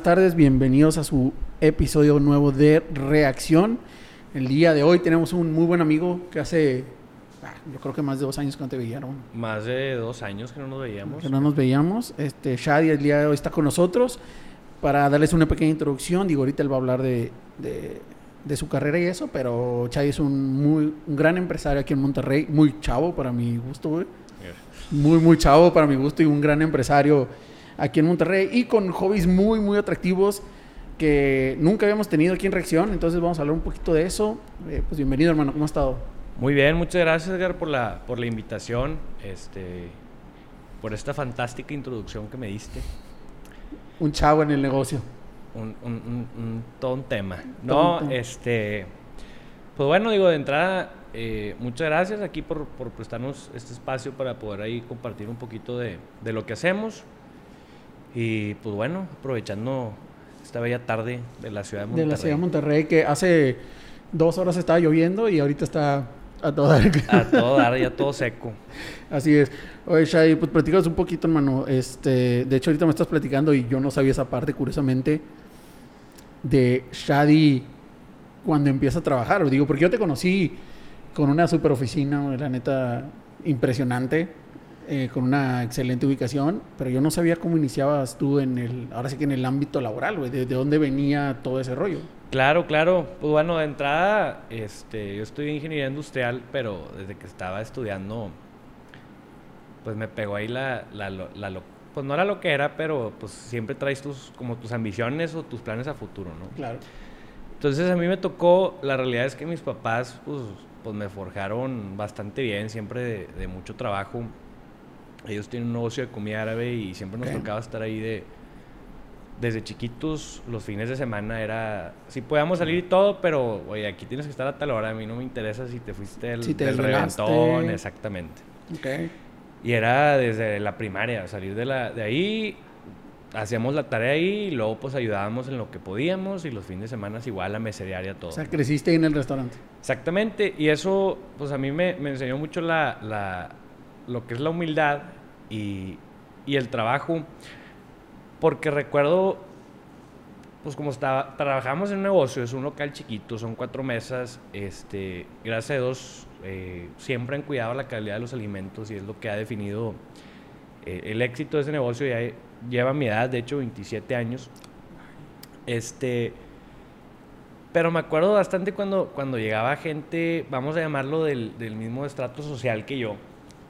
buenas tardes, bienvenidos a su episodio nuevo de Reacción. El día de hoy tenemos un muy buen amigo que hace, ah, yo creo que más de dos años que no te veíamos. Más de dos años que no nos veíamos. Que no nos veíamos. Este, Shadi el día de hoy está con nosotros para darles una pequeña introducción. Digo, ahorita él va a hablar de, de, de su carrera y eso, pero Shadi es un muy un gran empresario aquí en Monterrey, muy chavo para mi gusto, güey. Muy, muy chavo para mi gusto y un gran empresario aquí en Monterrey y con hobbies muy, muy atractivos que nunca habíamos tenido aquí en Reacción. Entonces vamos a hablar un poquito de eso. Eh, pues bienvenido, hermano. ¿Cómo has estado? Muy bien, muchas gracias, Edgar, por la, por la invitación, este, por esta fantástica introducción que me diste. Un chavo en el negocio. Un, un, un, un- todo un tema. Todo No, tema. este, pues bueno, digo, de entrada, eh, muchas gracias aquí por, por prestarnos este espacio para poder ahí compartir un poquito de, de lo que hacemos. Y pues bueno, aprovechando esta bella tarde de la ciudad de De Monterrey. la ciudad de Monterrey, que hace dos horas estaba lloviendo y ahorita está a toda. A todo dar, ya todo seco. Así es. Oye, Shai, pues platícanos un poquito, hermano. Este, de hecho, ahorita me estás platicando y yo no sabía esa parte, curiosamente, de Shadi cuando empieza a trabajar. Digo, porque yo te conocí con una super oficina, la neta, impresionante, eh, con una excelente ubicación, pero yo no sabía cómo iniciabas tú en el, ahora sí que en el ámbito laboral, güey, de, de dónde venía todo ese rollo. Claro, claro. Pues bueno, de entrada, este, yo estudié ingeniería industrial, pero desde que estaba estudiando, pues me pegó ahí la, la, la pues no era lo que era, pero pues siempre traes tus, como tus ambiciones o tus planes a futuro, ¿no? Claro. Entonces a mí me tocó, la realidad es que mis papás, pues, pues me forjaron bastante bien, siempre de, de mucho trabajo. Ellos tienen un negocio de comida árabe y siempre nos Ok. tocaba estar ahí de... Desde chiquitos, los fines de semana era... Sí podíamos salir y todo, pero, oye, aquí tienes que estar a tal hora. A mí no me interesa si te fuiste del, Si te del reventón, exactamente. Ok. Y era desde la primaria, salir de, la, de ahí, hacíamos la tarea ahí y luego pues ayudábamos en lo que podíamos y los fines de semana igual a meserear y a todo. O sea, creciste en el restaurante. Exactamente, y eso pues a mí me, me enseñó mucho la, la- lo que es la humildad y, el trabajo, porque recuerdo, pues como trabajamos en un negocio, es un local chiquito, son cuatro mesas, este, gracias a Dios eh, siempre han cuidado la calidad de los alimentos y es lo que ha definido eh, el éxito de ese negocio, ya lleva mi edad, de hecho 27 años, este... Pero me acuerdo bastante cuando, cuando llegaba gente, vamos a llamarlo del mismo estrato social que yo.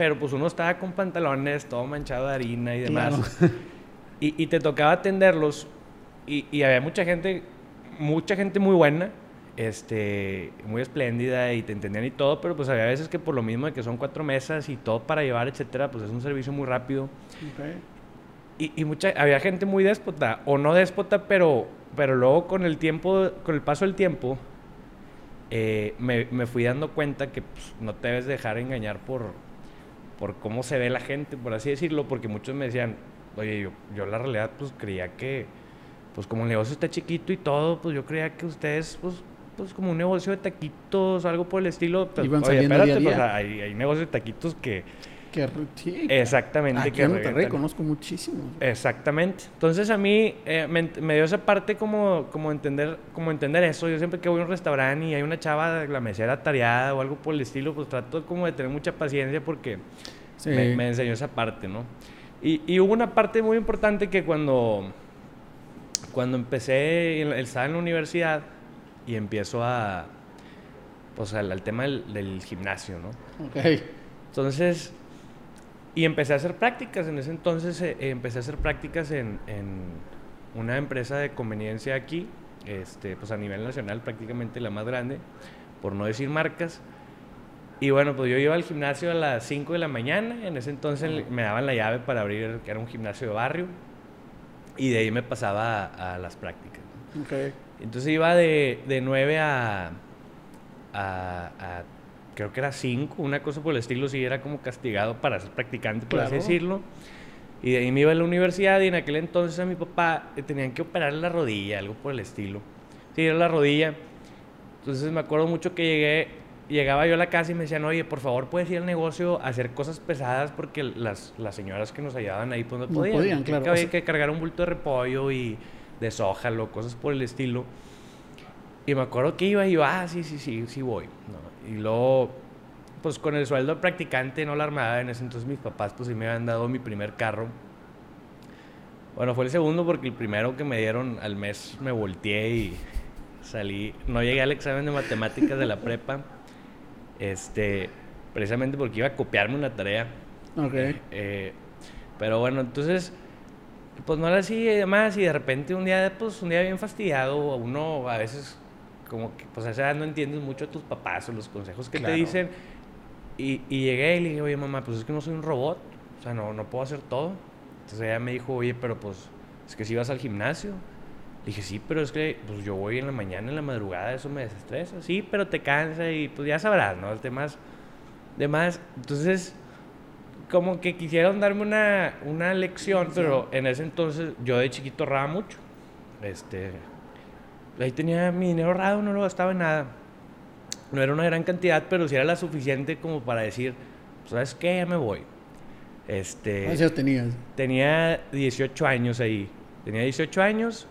Pero pues uno estaba con pantalones, todo manchado de harina y demás. Claro. Y, y te tocaba atenderlos. Y, y había mucha gente, mucha gente muy buena, este, muy espléndida y te entendían y todo. Pero pues había veces que por lo mismo de que son cuatro mesas y todo para llevar, etcétera, pues es un servicio muy rápido. Y, y mucha, había gente muy déspota, o no déspota, pero, pero luego con el tiempo, con el paso del tiempo, eh, me, me fui dando cuenta que pues, no te debes dejar engañar por, por cómo se ve la gente, por así decirlo, porque muchos me decían, oye, yo, yo la realidad pues creía que, pues como el negocio está chiquito y todo, pues yo creía que ustedes, pues, pues como un negocio de taquitos, algo por el estilo, pues, Iban oye, saliendo día a espérate, pues día. hay, hay negocios de taquitos que Que, sí, exactamente Aquí que en Monterrey conozco muchísimos. Exactamente. Entonces a mí eh, me, dio esa parte como, como, entender, como entender eso. Yo siempre que voy a un restaurante y hay una chava, la mesera tareada o algo por el estilo, pues trato como de tener mucha paciencia porque Sí. me, me enseñó esa parte, ¿no? Y, y hubo una parte muy importante que cuando, cuando empecé, estaba en la universidad y empiezo a, pues al, al tema del, del gimnasio, ¿no? Ok. Entonces, y empecé a hacer prácticas. En ese entonces eh, eh, empecé a hacer prácticas en, en una empresa de conveniencia aquí, este, pues a nivel nacional prácticamente la más grande, por no decir marcas. Y bueno, pues yo iba al gimnasio a las 5 de la mañana. En ese entonces me daban la llave para abrir, que era un gimnasio de barrio. Y de ahí me pasaba a, a las prácticas. ¿no? Ok. Entonces iba de, de 9 a, a, a- creo que era 5, una cosa por el estilo, sí era como castigado para ser practicante, por así decirlo. Y de ahí me iba a la universidad y en aquel entonces a mi papá le tenían que operar la rodilla, algo por el estilo. Sí, era la rodilla. Entonces me acuerdo mucho que llegué, llegaba yo a la casa y me decían, oye, por favor, puedes ir al negocio a hacer cosas pesadas porque las, las señoras que nos ayudaban ahí pues no No podían. podían, claro. O había sea- que cargar un bulto de repollo y de cosas por el estilo. Y me acuerdo que iba y yo, ah, sí, sí, sí, sí voy. ¿no? Y luego, pues con el sueldo de practicante, no la armada, en ese entonces mis papás pues sí me habían dado mi primer carro. Bueno, fue el segundo porque el primero que me dieron al mes me volteé y salí, no llegué al examen de matemáticas de la prepa, este, precisamente porque iba a copiarme una tarea. Ok. Eh, pero bueno, entonces, pues no era así y demás, y de repente un día, pues un día bien fastidiado, uno a veces como que, pues a esa edad no entiendes mucho a tus papás o los consejos que Claro. te dicen, y, y llegué y le dije, oye mamá, pues es que no soy un robot, o sea, no, no puedo hacer todo. Entonces ella me dijo, oye, pero pues, es que si vas al gimnasio. Le dije, sí, pero es que pues yo voy en la mañana, en la madrugada, eso me desestresa. Sí, pero te cansa y pues ya sabrás, ¿no? El tema es demás. Entonces, como que quisieron darme una, una lección, pero en ese entonces yo de chiquito ahorraba mucho. Este, ahí tenía mi dinero ahorrado, no lo gastaba en nada. No era una gran cantidad, pero sí era la suficiente como para decir, ¿sabes qué? Ya me voy. Este, ¿Cuántos años tenías? tenía 18 años ahí. Tenía 18 años.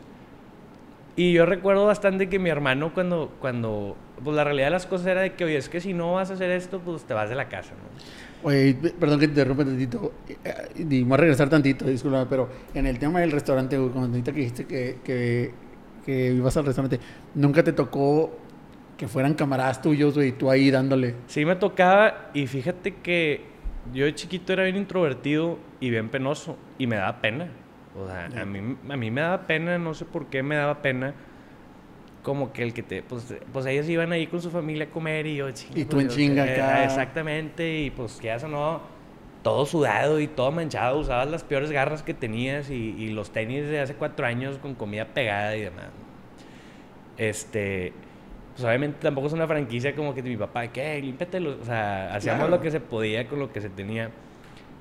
Y yo recuerdo bastante que mi hermano cuando, cuando, pues la realidad de las cosas era de que, oye, es que si no vas a hacer esto, pues te vas de la casa, ¿no? Oye, perdón que te interrumpa tantito. eh, Y voy a regresar tantito, disculpa, pero en el tema del restaurante, cuando ahorita que dijiste que, que, que ibas al restaurante, ¿nunca te tocó que fueran camaradas tuyos, güey, y tú ahí dándole? Sí me tocaba y fíjate que yo de chiquito era bien introvertido y bien penoso y me daba pena. O sea, a mí, a mí me daba pena, no sé por qué me daba pena. Como que el que te, pues, pues ellos iban ahí con su familia a comer y yo, "Chinga, Y tú pues, en yo chinga qué". acá. Exactamente, y pues ya eso no, todo sudado y todo manchado, usabas las peores garras que tenías y, y los tenis de hace cuatro años con comida pegada y demás. Este, pues obviamente tampoco es una franquicia como que mi papá, ¿qué? Límpiatelo. O sea, hacíamos Claro. lo que se podía con lo que se tenía.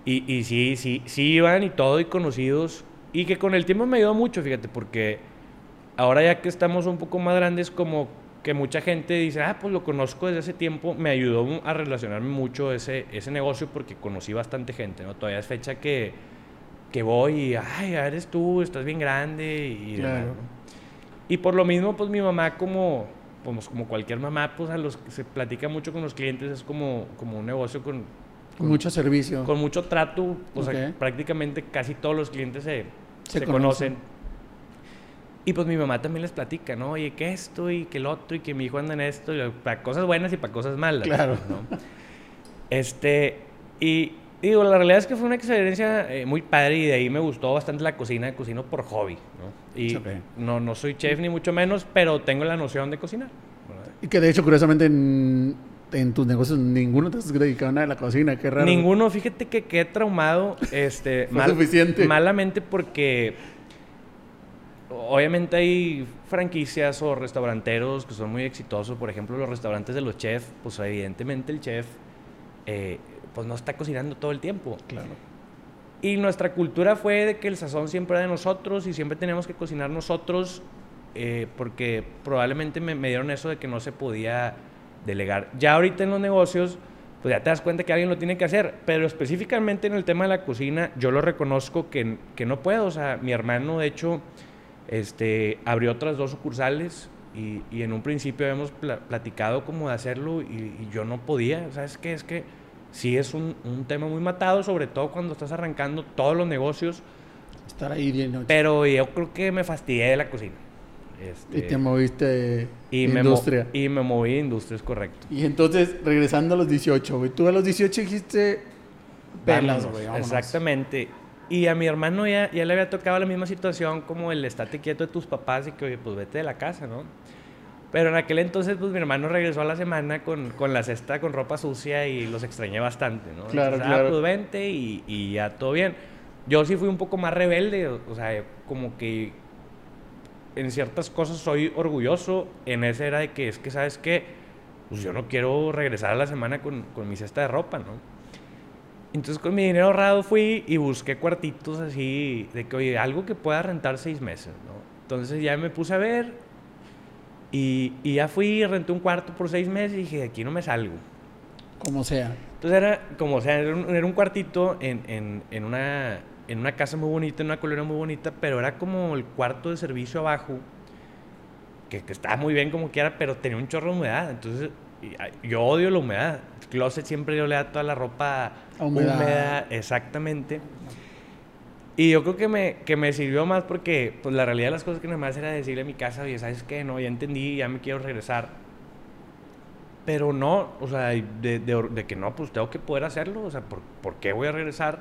Y, y sí, sí, sí iban y todo y conocidos. Y que con el tiempo me ayudó mucho, fíjate, porque ahora ya que estamos un poco más grandes, como que mucha gente dice, ah, pues lo conozco desde hace tiempo, me ayudó a relacionarme mucho ese, ese negocio porque conocí bastante gente, ¿no? Todavía es fecha que, que voy y, ay, eres tú, estás bien grande y demás, Claro. ¿no? Y por lo mismo, pues mi mamá, como, pues, como cualquier mamá, pues a los que se platica mucho con los clientes, es como, como un negocio con, Con mucho servicio. con mucho trato. O sea, Ok. prácticamente casi todos los clientes se, Se se conocen. conocen. Y pues mi mamá también les platica, ¿no? Oye, que esto y que el otro y que mi hijo anda en esto, y para cosas buenas y para cosas malas. Claro. ¿no? Este, y digo, la realidad es que fue una experiencia eh, muy padre y de ahí me gustó bastante la cocina, cocino por hobby, ¿no? Y no, no soy chef ni mucho menos, pero tengo la noción de cocinar. ¿verdad? Y que de hecho, curiosamente, en, en tus negocios ninguno te has dedicado a nada de la cocina, qué raro. Ninguno, fíjate que quedé traumado, este, Fue suficiente. malamente porque obviamente hay franquicias o restauranteros que son muy exitosos, por ejemplo los restaurantes de los chefs, pues evidentemente el chef eh, pues no está cocinando todo el tiempo. Claro. Y nuestra cultura fue de que el sazón siempre era de nosotros y siempre teníamos que cocinar nosotros eh, porque probablemente me, me dieron eso de que no se podía delegar. Ya ahorita en los negocios, pues ya te das cuenta que alguien lo tiene que hacer, pero específicamente en el tema de la cocina, yo lo reconozco que, que no puedo. O sea, mi hermano, de hecho, este, abrió otras dos sucursales y, y en un principio habíamos pla- platicado como de hacerlo y, y yo no podía. ¿Sabes qué? Es que sí es un, un tema muy matado, sobre todo cuando estás arrancando todos los negocios, Estar ahí y noche. pero yo creo que me fastidié de la cocina. Este, Y te moviste y me industria. y me moví de industria, es correcto. Y entonces, regresando a los 18, güey. Tú a los 18 dijiste... Pelas, güey. Exactamente. Y a mi hermano ya, ya le había tocado la misma situación como el estate quieto de tus papás y que, oye, pues vete de la casa, ¿no? Pero en aquel entonces, pues mi hermano regresó a la semana con, con la cesta con ropa sucia y los extrañé bastante, ¿no? Claro, Entonces, claro. Ah, pues vente y, y ya todo bien. Yo sí fui un poco más rebelde, o, o sea, como que en ciertas cosas soy orgulloso. En ese era de que es que, ¿sabes qué? Pues yo no quiero regresar a la semana con, con mi cesta de ropa, ¿no? Entonces con mi dinero ahorrado fui y busqué cuartitos así de que, oye, algo que pueda rentar seis meses, ¿no? Entonces ya me puse a ver y, y ya fui renté un cuarto por seis meses y dije, de aquí no me salgo. Como sea. Entonces era como, sea, era un, era un cuartito en, en, en una, en una casa muy bonita, en una colonia muy bonita, pero era como el cuarto de servicio abajo, que, que estaba muy bien como quiera, pero tenía un chorro de humedad. Entonces, yo odio la humedad. El closet siempre yo le da toda la ropa Humedad. húmeda, exactamente. Y yo creo que me, que me sirvió más porque pues, la realidad de las cosas que nada más era decirle a mi casa, oye, ¿sabes qué? No, ya entendí, ya me quiero regresar. Pero no, o sea, de, de- de que no, pues tengo que poder hacerlo, o sea, ¿por, por qué voy a regresar?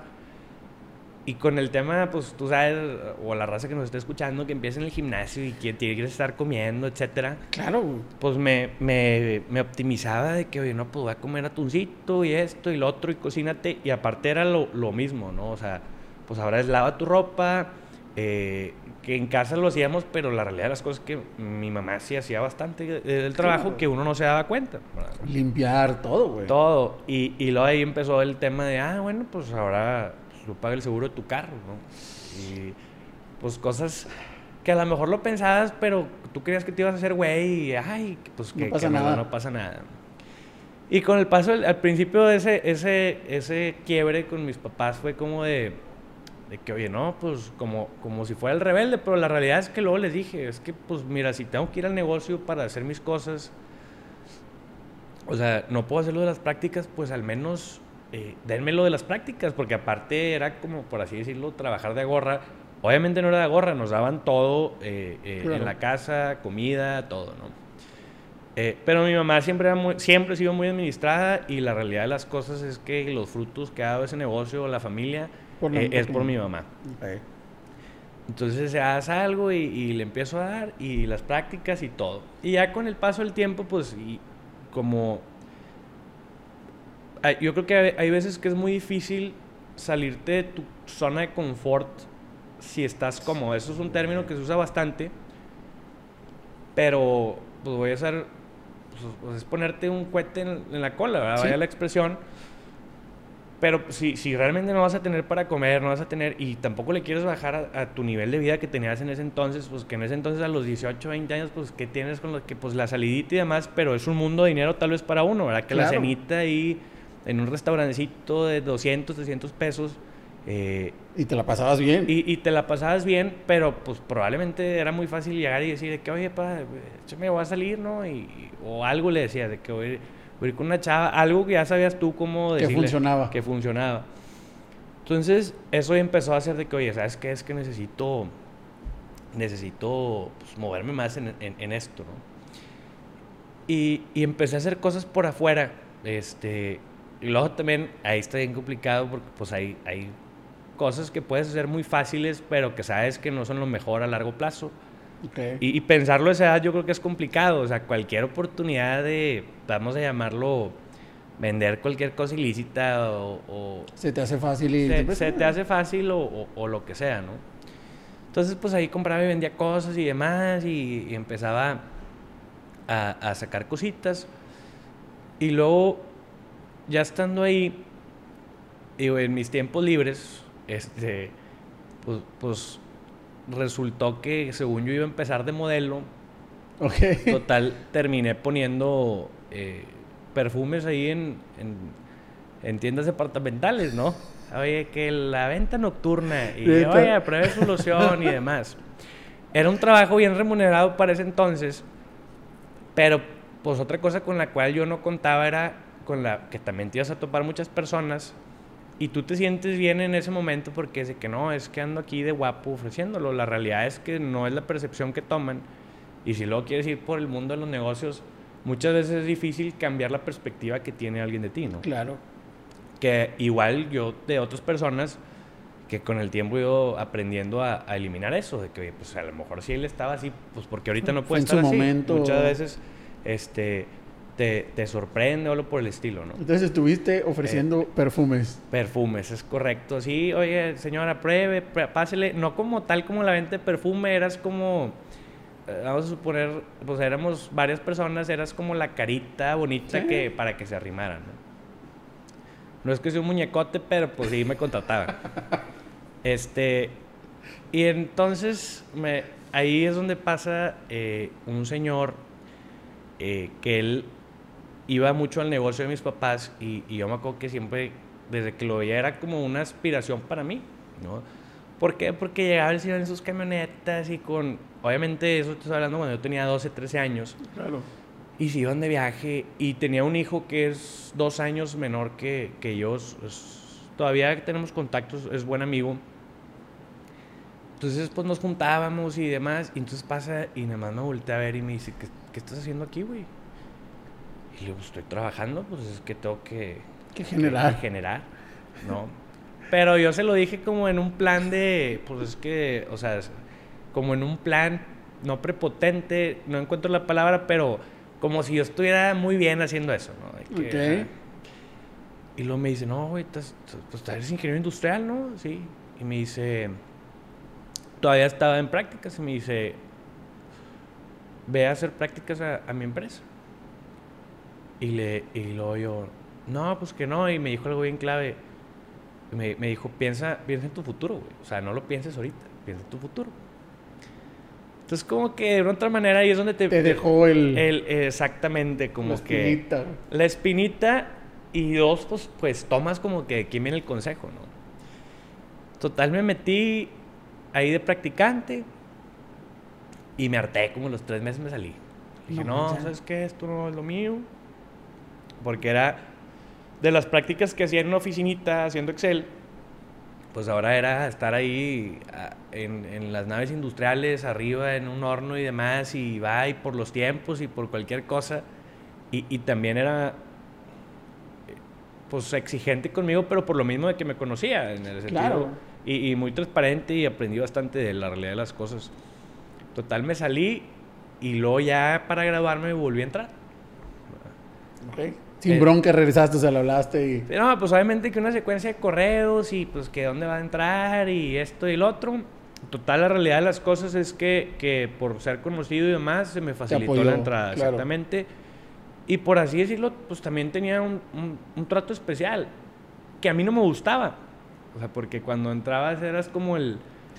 Y con el tema, pues tú sabes, o la raza que nos está escuchando, que empieza en el gimnasio y que tiene que estar comiendo, etcétera, Claro, pues me, me, me optimizaba de que, oye, no, pues voy a comer atuncito y esto y lo otro y cocínate. Y aparte era lo, lo mismo, ¿no? O sea, pues ahora es lava tu ropa, eh, que en casa lo hacíamos, pero la realidad de las cosas es que mi mamá sí hacía bastante del trabajo Claro. que uno no se daba cuenta. ¿verdad? Limpiar todo, güey. Todo. Y, y luego ahí empezó el tema de, ah, bueno, pues ahora lo paga el seguro de tu carro, ¿no? Y pues cosas que a lo mejor lo pensabas, pero tú creías que te ibas a hacer güey y, ay, pues No que, pasa que nada. no pasa nada. Y con el paso, al principio de ese, ese, ese quiebre con mis papás fue como de, de que, oye, no, pues como, como si fuera el rebelde, pero la realidad es que luego les dije, es que, pues mira, si tengo que ir al negocio para hacer mis cosas, o sea, no puedo hacerlo de las prácticas, pues al menos eh, denmelo de las prácticas, porque aparte era como, por así decirlo, trabajar de gorra. Obviamente no era de gorra, nos daban todo eh, eh, Claro. en la casa, comida, todo, ¿no? Eh, pero mi mamá siempre, era muy- siempre ha sido muy administrada y la realidad de las cosas es que los frutos que ha dado ese negocio, la familia, Por la- eh, es por mi mamá. Ok. Entonces se hace algo y, y le empiezo a dar y las prácticas y todo. Y ya con el paso del tiempo, pues, y como... Yo creo que hay, veces que es muy difícil salirte de tu zona de confort si estás cómodo. Eso es un término que se usa bastante, pero pues voy a hacer... Pues, pues, es ponerte un cohete en, en la cola, ¿verdad? Sí. Vaya la expresión. Pero si, si realmente no vas a tener para comer, no vas a tener, y tampoco le quieres bajar a, a tu nivel de vida que tenías en ese entonces, pues que en ese entonces a los 18, 20 años, pues que tienes con lo que, pues la salidita y demás, pero es un mundo de dinero tal vez para uno, ¿verdad? Que la Claro. cenita ahí en un restaurancito de 200, 300 pesos, eh, Y te la pasabas bien. y, y te la pasabas bien, pero pues probablemente era muy fácil llegar y decir de que, oye, pa, me voy a salir, ¿no? Y, o algo le decía, de que voy, voy a ir con una chava, algo que ya sabías tú cómo Que decirle. funcionaba. Que funcionaba. Entonces, eso empezó a hacer de que, oye, ¿sabes qué? Es que necesito, necesito pues, moverme más en, en- en esto, ¿no? Y, y empecé a hacer cosas por afuera, este... Y luego también, ahí está bien complicado porque pues hay, hay cosas que puedes hacer muy fáciles, pero que sabes que no son lo mejor a largo plazo. Ok. Y, y pensarlo a esa edad yo creo que es complicado. O sea, cualquier oportunidad de, vamos a llamarlo, vender cualquier cosa ilícita o, o Se te hace fácil y... se, se te hace fácil o, o- o lo que sea, ¿no? Entonces, pues ahí compraba y vendía cosas y demás y, y empezaba a, a sacar cositas. Y luego, ya estando ahí, digo, en mis tiempos libres, este, pues, pues resultó que según yo iba a empezar de modelo. Total, terminé poniendo eh, perfumes ahí en, en, en tiendas departamentales, ¿no? Oye, que la venta nocturna y oye, pruebe su loción y demás. Era un trabajo bien remunerado para ese entonces, pero pues otra cosa con la cual yo no contaba era con la que también te ibas a topar muchas personas y tú te sientes bien en ese momento porque es de que no, es que ando aquí de guapo ofreciéndolo. La realidad es que no es la percepción que toman. Y si luego quieres ir por el mundo de los negocios, muchas veces es difícil cambiar la perspectiva que tiene alguien de ti, ¿no? Claro. Que igual yo de otras personas que con el tiempo he ido aprendiendo a, a eliminar eso, de que pues a lo mejor si él estaba así, pues porque ahorita no puede en estar su así. momento. Muchas veces este, te, te sorprende o algo por el estilo, ¿no? Entonces estuviste ofreciendo Eh. perfumes. Perfumes, es correcto. Sí, oye, señora, pruebe, pr- pásele. No como tal como la venta de perfume, eras como, eh, vamos a suponer, pues éramos varias personas, eras como la carita bonita Sí. que para que se arrimaran. ¿no? No es que sea un muñecote, pero pues sí me contrataban. este, y entonces me, ahí es donde pasa eh, un señor que él iba mucho al negocio de mis papás y, y yo me acuerdo que siempre, desde que lo veía, era como una aspiración para mí. ¿no? ¿Por qué? Porque llegaba el señor en sus camionetas y con... Obviamente eso estoy hablando cuando yo tenía 12, 13 años. Claro. Y se iban de viaje y tenía un hijo que es dos años menor que, que yo. es- todavía tenemos contactos, es buen amigo. Entonces, pues nos juntábamos y demás. Y entonces pasa y nada más me voltea a ver y me dice, ¿qué, qué estás haciendo aquí, güey? Y le digo, "Pues, estoy trabajando, pues es que tengo que, Que generar. que generar, ¿no? Pero yo se lo dije como en un plan de, pues es que, o sea, como en un plan no prepotente, no encuentro la palabra, pero como si yo estuviera muy bien haciendo eso, ¿no? De que, Ok. ajá. Y luego me dice, no, güey, pues eres ingeniero industrial, ¿no? Sí. Y me dice, todavía estaba en prácticas y me dice, ve a hacer prácticas a, a mi empresa. Y, le, y luego yo, no, pues que no. Y me dijo algo bien clave. Me, me dijo, piensa, piensa en tu futuro, güey. O sea, no lo pienses ahorita, piensa en tu futuro. Entonces, como que de una otra manera ahí es donde te... Te dejó el, el- exactamente, como la que... espinita. La espinita y dos, pues, pues tomas como que quién viene el consejo, ¿no? Total, me metí ahí de practicante y me harté, como los tres meses me salí. Dije, No, no. ¿sabes qué? Esto no es lo mío. Porque era de las prácticas que hacía en una oficinita haciendo Excel, pues ahora era estar ahí a- en, en las naves industriales, arriba en un horno y demás, y va y por los tiempos y por cualquier cosa. Y, y también era eh, pues exigente conmigo, pero por lo mismo de que me conocía, en el sentido. Claro. Y, y muy transparente y aprendí bastante de la realidad de las cosas. Total, me salí y luego ya para graduarme volví a entrar. Ok. Sin Eh, bronca regresaste, o sea, le hablaste y... No, pues obviamente que una secuencia de correos y pues que dónde va a entrar y esto y lo otro. Total, la realidad de las cosas es que, que por ser conocido y demás se me facilitó apoyó, la entrada, claro. exactamente. Y por así decirlo, pues también tenía un, un- un trato especial que a mí no me gustaba. O sea, porque cuando entrabas eras como el...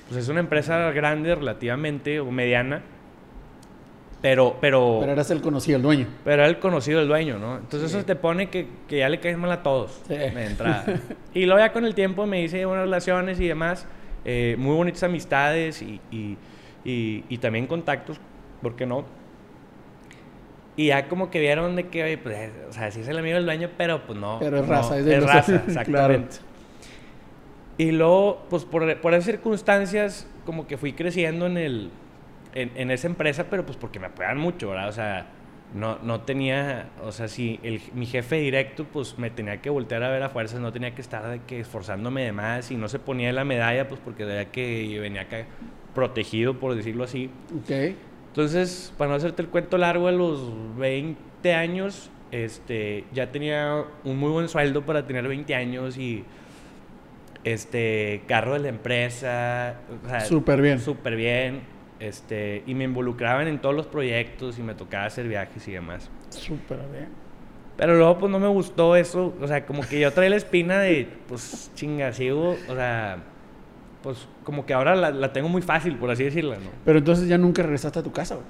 Pues es una empresa grande relativamente o mediana, pero... Pero, Pero eras el conocido, el dueño. pero era el conocido del dueño, ¿no? Entonces Sí. eso te pone que, que ya le caes mal a todos Sí. de entrada. y luego ya con el tiempo me hice buenas relaciones y demás, eh, muy bonitas amistades y, y, y- y también contactos, ¿por qué no? Y ya como que vieron de que, pues, eh, o sea, sí es el amigo del dueño, pero pues no. Pero es no, raza, es de los- raza, Claro. exactamente. Y luego, pues por, por esas circunstancias, como que fui creciendo en, el, en, en esa empresa, pero pues porque me apoyaban mucho, ¿verdad? O sea, no, no tenía, o sea, si el, mi jefe directo, pues me tenía que voltear a ver a fuerzas, no tenía que estar de que esforzándome de más y no se ponía la medalla, pues porque veía que venía acá protegido, por decirlo así. Ok. Entonces, para no hacerte el cuento largo, a los 20 años, este, ya tenía un muy buen sueldo para tener 20 años y este carro de la empresa, o sea, Súper bien. súper bien, este, y me involucraban en todos los proyectos y me tocaba hacer viajes y demás. Súper bien. Pero luego pues no me gustó eso, o sea, como que yo traía la espina de, pues chinga, sigo, o sea, pues como que ahora la, la tengo muy fácil, por así decirlo, ¿no? Pero entonces ya nunca regresaste a tu casa, güey.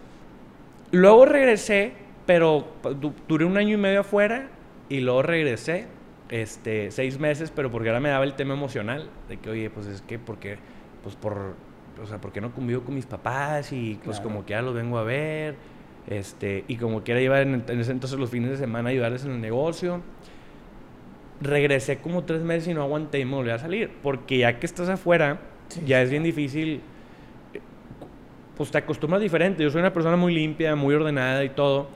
Luego regresé, pero du- duré un año y medio afuera y luego regresé, este, seis meses, pero porque ahora me daba el tema emocional de que, oye, pues es que, porque, pues por, o sea, ¿por qué no convivo con mis papás? Y pues Claro. como que ya los vengo a ver, este, y como quiera llevar en, en ese entonces los fines de semana a ayudarles en el negocio. Regresé como tres meses y no aguanté y me volví a salir, porque ya que estás afuera, Sí, ya sí, es bien difícil pues te acostumbras diferente. Yo soy una persona muy limpia, muy ordenada y todo.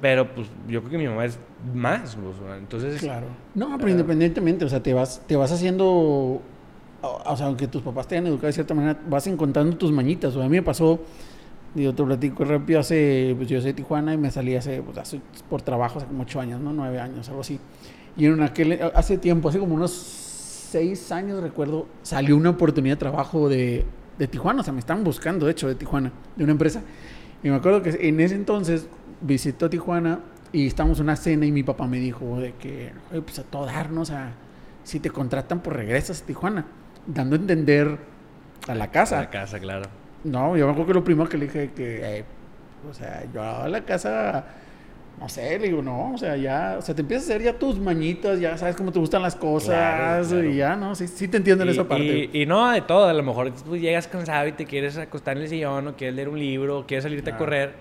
Pero pues yo creo que mi mamá es más. pues, entonces, Claro. No, pero Ah. independientemente, o sea, te vas, te vas haciendo, o, o sea, aunque tus papás te hayan educado de cierta manera, vas encontrando tus mañitas. O sea, a mí me pasó, digo, te platico rápido, hace, pues yo soy de Tijuana y me salí hace, pues, hace- por trabajo, hace como ocho años, ¿no? Nueve años, algo así. Y en aquel, hace tiempo, hace como unos seis años, recuerdo, salió una oportunidad de trabajo de, de Tijuana, o sea, me estaban buscando, de hecho, de Tijuana, de una empresa. Y me acuerdo que en ese entonces visitó Tijuana y estábamos en una cena y mi papá me dijo de que, pues a todo darnos, a, si te contratan, pues regresas a Tijuana, dando a entender a la a casa. la casa, claro. No, yo me acuerdo que lo primero que le dije que, eh, o sea, yo a la casa No sé, le digo, no, o sea, ya, o sea, te empiezas a hacer ya tus mañitas, ya sabes cómo te gustan las cosas Claro, claro. y ya, ¿no? Sí, sí te entiendo en Y- esa parte. Y, y no, de todo. A lo mejor pues, llegas cansado y te quieres acostar en el sillón, o quieres leer un libro, o quieres salirte a Ah. correr.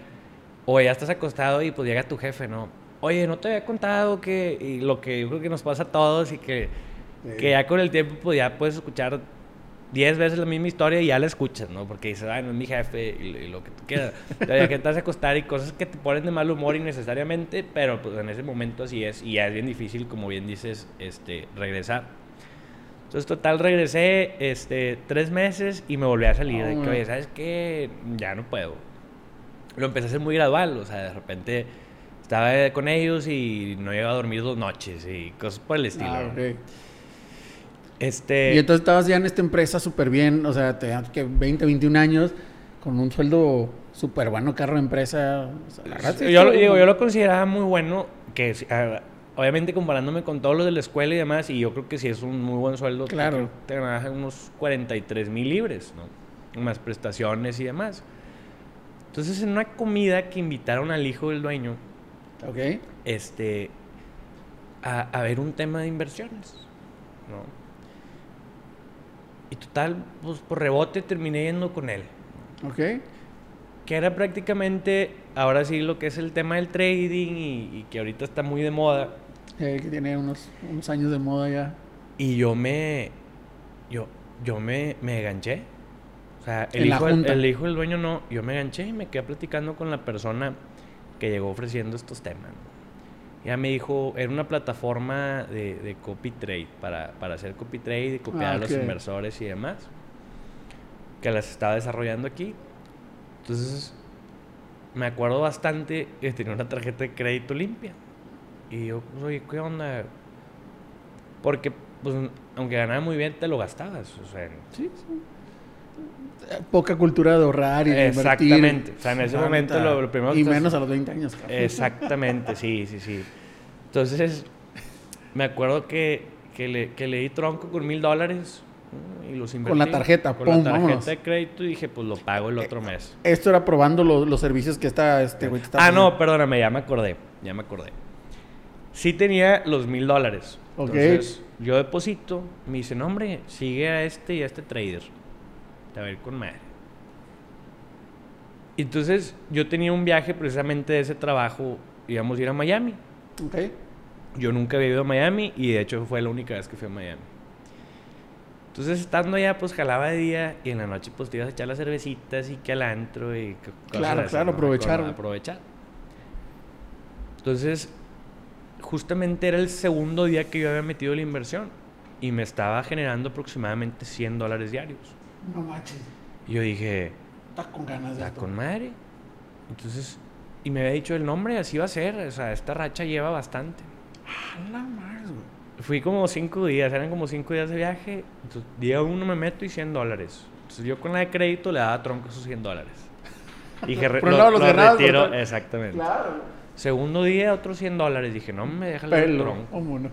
O ya estás acostado y pues llega tu jefe, ¿no? Oye, no te había contado que. Y lo que yo creo que nos pasa a todos y que, Sí. que ya con el tiempo pues ya puedes escuchar 10 veces la misma historia y ya la escuchas, ¿no? Porque dices, ay, no es mi jefe y, y lo que tú quieras. Pero ya que te vas a acostar y cosas que te ponen de mal humor innecesariamente, pero pues en ese momento así es y ya es bien difícil, como bien dices, este, regresar. Entonces, total, regresé este, tres meses y me volví a salir. de que, Ah. oye, ¿sabes qué? Ya no puedo. Lo empecé a hacer muy gradual, o sea, de repente estaba con ellos y no llegaba a dormir dos noches y cosas por el estilo. Ah, ¿no? Este, Y entonces estabas ya en esta empresa súper bien, o sea, te que 20, 21 años, con un sueldo súper bueno, carro de empresa. o sea, la verdad, sí yo, lo- digo, yo lo consideraba muy bueno, que ah, obviamente comparándome con todos los de la escuela y demás, y yo creo que sí es un muy buen sueldo. Claro. Te ganas unos 43 mil libres, ¿no? Más prestaciones y demás. Entonces, en una comida que invitaron al hijo del dueño, Ok. este, a, a ver un tema de inversiones, ¿no? Y total, pues por rebote terminé yendo con él. Ok. Que era prácticamente, ahora sí, lo que es el tema del trading y, y que ahorita está muy de moda. Eh, que tiene unos, unos años de moda ya. Y yo me, yo, yo me, me enganché. O sea, el hijo, el hijo del dueño no, yo me enganché y me quedé platicando con la persona que llegó ofreciendo estos temas. ¿no? Ya me dijo, era una plataforma de, de copy trade, para, para hacer copy trade y copiar Ah, a los inversores y demás, que las estaba desarrollando aquí. Entonces, me acuerdo bastante que tenía una tarjeta de crédito limpia. Y yo, pues, oye, ¿qué onda? Porque, pues, aunque ganaba muy bien, te lo gastabas. O sea, Sí, sí. Eh, Poca cultura de ahorrar y de invertir. Exactamente. O sea, en ese momento lo- lo primero Y menos a los 20 años. Exactamente, sí, sí, sí. Entonces, me acuerdo que, que, le, que le di tronco con mil dólares y los invertí. Con la tarjeta, Con pum, la tarjeta vámonos. de crédito y dije, pues lo pago el otro mes. Esto era probando los, los servicios que está este güey. Ah, no, perdóname, ya me acordé. Ya me acordé. Sí tenía los mil dólares. Ok. Entonces, yo deposito. Me dice, no, hombre, sigue a este y a este trader. Te va a ir con madre. Entonces, yo tenía un viaje precisamente de ese trabajo. Íbamos a ir a Miami. Ok. Yo nunca había ido a Miami y de hecho fue la única vez que fui a Miami. Entonces, estando allá, pues jalaba de día y en la noche, pues te ibas a echar las cervecitas y que al antro y co- cosas Claro, así, claro, ¿no? aprovechar. Aprovechar. Entonces, justamente era el segundo día que yo había metido la inversión y me estaba generando aproximadamente 100 dólares diarios. No manches. Y yo dije, Está con ganas de está con madre. Entonces, y me había dicho el nombre, así va a ser. O sea, esta racha lleva bastante. A la madre, güey. Fui como cinco días, eran como cinco días de viaje. Entonces, día uno me meto y 100 dólares. Entonces, yo con la de crédito le daba tronco esos 100 dólares. Dije, re- Por un lo, lado los lo retiro. Exactamente. Claro. Segundo día, otros 100 dólares. Dije, no me deja el Pelo. tronco. Vámonos.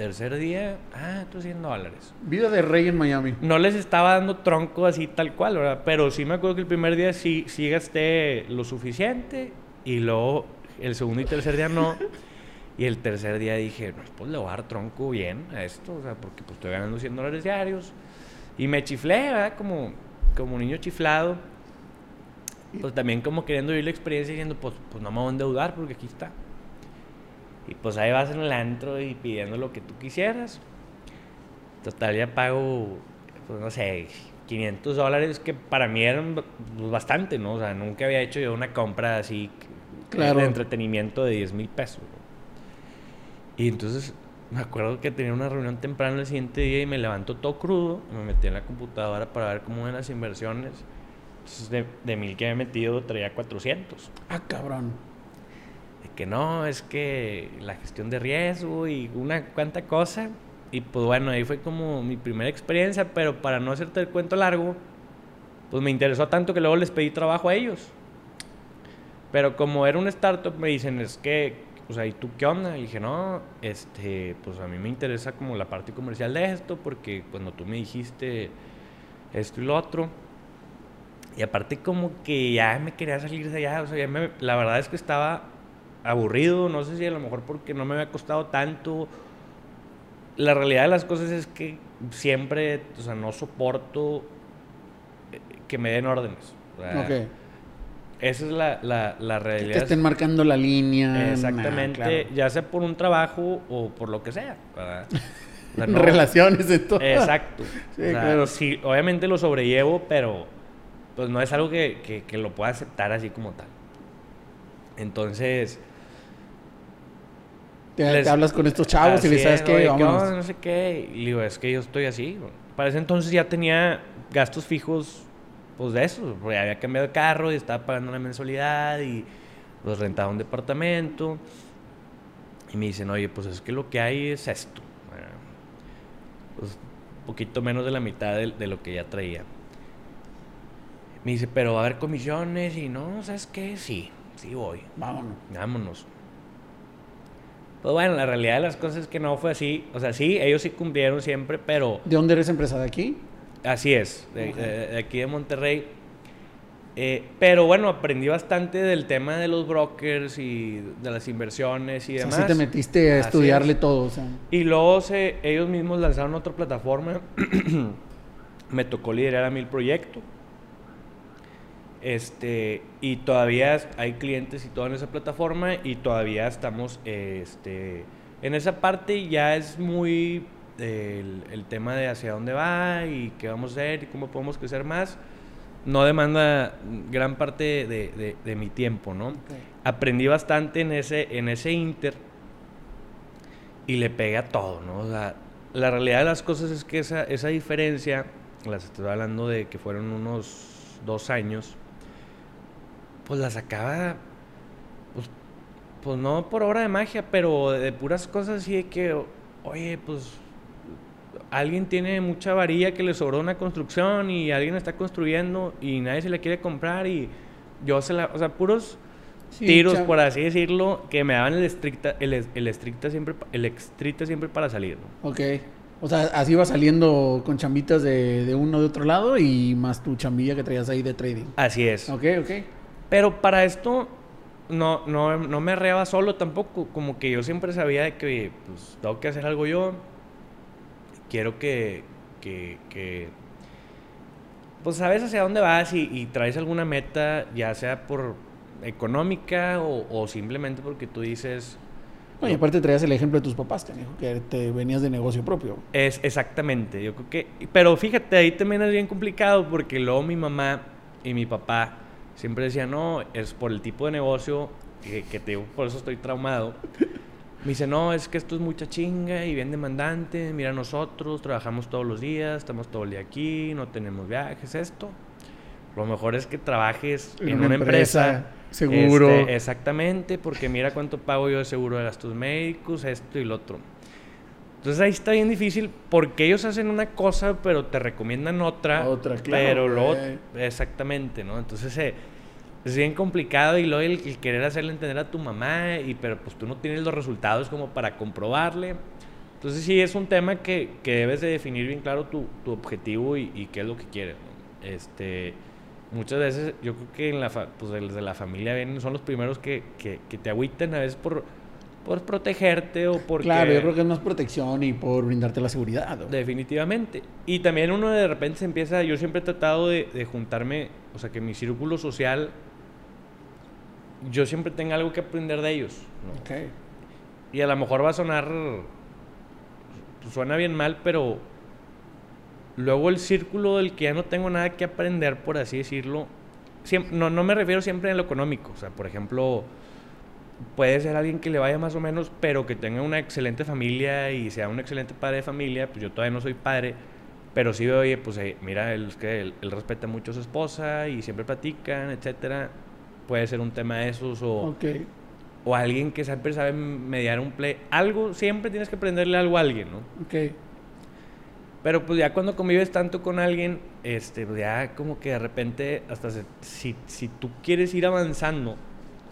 Tercer día, ah, otros 100 dólares. Vida de rey en Miami. No les estaba dando tronco así tal cual, ¿verdad? Pero sí me acuerdo que el primer día sí, sí gasté lo suficiente y luego el segundo y tercer día no. Y el tercer día dije, no, pues le voy a dar tronco bien a esto, o sea, porque pues estoy ganando 100 dólares diarios. Y me chiflé, ¿verdad? Como, como niño chiflado. Pues también como queriendo vivir la experiencia diciendo, pues, pues no me voy a endeudar porque aquí está. Y pues ahí vas en el antro y pidiendo lo que tú quisieras. Total, ya pago, pues no sé, 500 dólares, que para mí eran pues, bastante, ¿no? O sea, nunca había hecho yo una compra así Claro. de entretenimiento de 10 mil pesos. ¿no? Y entonces me acuerdo que tenía una reunión temprano el siguiente día y me levantó todo crudo. Me metí en la computadora para ver cómo eran las inversiones. Entonces, de, de mil que había metido, traía 400 Ah, cabrón. Que no, es que la gestión de riesgo y una cuanta cosa. Y pues bueno, ahí fue como mi primera experiencia, pero para no hacerte el cuento largo, pues me interesó tanto que luego les pedí trabajo a ellos. Pero como era un startup, me dicen, es que, o sea, ¿y tú qué onda? Y dije, no, este, pues a mí me interesa como la parte comercial de esto, porque cuando tú me dijiste esto y lo otro, y aparte como que ya me quería salir de allá, o sea, ya me- la verdad es que estaba aburrido, no sé si a lo mejor porque no me había costado tanto. La realidad de las cosas es que siempre, o sea, no soporto eh, que me den órdenes. O sea, Ok. Esa es la, la, la Que realidad. te estén marcando la línea. Exactamente, claro. ya sea por un trabajo o por lo que sea. ¿verdad? O sea, no- Relaciones de todo. Exacto. Sí, O sea, claro. sí, obviamente lo sobrellevo, pero pues no es algo que, que- que lo pueda aceptar así como tal. Entonces, Te, les- te hablas con estos chavos y les sabes es, que "Oye, vámonos. onda? No sé qué. Y digo, es que yo estoy así. Para ese entonces ya tenía gastos fijos, pues de eso. Porque había cambiado de carro y estaba pagando una mensualidad y pues rentaba un departamento. Y me dicen, oye, pues es que lo que hay es esto. Bueno, Pues un poquito menos de la mitad de, de lo que ya traía. Me dice, pero va a haber comisiones y no, ¿sabes qué? Sí, sí voy. Vámonos. Vámonos. Pues bueno, la realidad de las cosas es que no fue así. O sea, sí, ellos sí cumplieron siempre, pero ¿De dónde eres empresa de aquí? así es, de, Ok. de- de aquí de Monterrey. Eh, pero bueno, aprendí bastante del tema de los brokers y de las inversiones y O sea, demás. sí te metiste a Así estudiarle es. todo. O sea, Y luego se, ellos mismos lanzaron otra plataforma. Me tocó liderar a mí el proyecto. Este, y todavía hay clientes y todo en esa plataforma y todavía estamos este, en esa parte ya es muy eh, el, el tema de hacia dónde va y qué vamos a hacer y cómo podemos crecer más. No demanda gran parte de, de- de mi tiempo, ¿no? aprendí bastante en ese, en ese inter y le pegué a todo, ¿no? O sea, la realidad de las cosas es que esa, esa diferencia, las estoy hablando de que fueron unos dos años, pues la sacaba, pues, pues no por obra de magia, pero de puras cosas así de que, oye, pues alguien tiene mucha varilla que le sobró una construcción y alguien está construyendo y nadie se la quiere comprar y yo se la, o sea, puros Sí, tiros, por así decirlo, que me daban el estricta, el, es- el estricta siempre, el extrita siempre para salir, ¿no? Ok. O sea, así va saliendo con chambitas de, de uno de otro lado y más tu chambilla que traías ahí de trading. Así es. Ok, ok. Pero para esto no, no, no me arreaba solo tampoco. Como que yo siempre sabía de que, pues tengo que hacer algo yo. Quiero que, que, que pues sabes hacia dónde vas y, y traes alguna meta, ya sea por económica o, o simplemente porque tú dices, Oye, aparte traías el ejemplo de tus papás, que dijo que te venías de negocio propio. Es exactamente, yo creo que... Pero fíjate, ahí también es bien complicado porque luego mi mamá y mi papá siempre decían, no, es por el tipo de negocio que, que te digo, por eso estoy traumado. Me dice, no, es que esto es mucha chinga y bien demandante, mira nosotros, trabajamos todos los días, estamos todo el día aquí, no tenemos viajes, esto. Lo mejor es que trabajes en, una, empresa, seguro. este, exactamente, porque mira cuánto pago yo de seguro de gastos médicos, esto y lo otro. Entonces ahí está bien difícil porque ellos hacen una cosa, pero te recomiendan otra. Otra, claro, Pero güey. exactamente, ¿no? Entonces eh, es bien complicado y luego el, el querer hacerle entender a tu mamá, y pero pues tú no tienes los resultados como para comprobarle. Entonces sí es un tema que, que debes de definir bien claro tu, tu objetivo y, y qué es lo que quieres. ¿no? Este, muchas veces yo creo que en la fa- pues desde la familia vienen, son los primeros que, que, que te agüitan a veces por, por protegerte o porque... Claro, yo creo que es más protección y por brindarte la seguridad. ¿no? Definitivamente. Y también uno de repente se empieza, yo siempre he tratado de, de juntarme, o sea, que mi círculo social, yo siempre tenga algo que aprender de ellos. ¿no? Y a lo mejor va a sonar, pues, suena bien mal, pero luego el círculo del que ya no tengo nada que aprender, por así decirlo, no, no me refiero siempre en lo económico, o sea, por ejemplo, puede ser alguien que le vaya más o menos, pero que tenga una excelente familia y sea un excelente padre de familia, pues yo todavía no soy padre, pero sí veo, oye, pues eh, mira, él, que él, él respeta mucho a su esposa y siempre platican, etcétera. Puede ser un tema de esos o o alguien que siempre sabe mediar un play. Algo, siempre tienes que aprenderle algo a alguien, ¿no? Ok. Pero pues ya cuando convives tanto con alguien, este, pues ya como que de repente, hasta se- si, si tú quieres ir avanzando,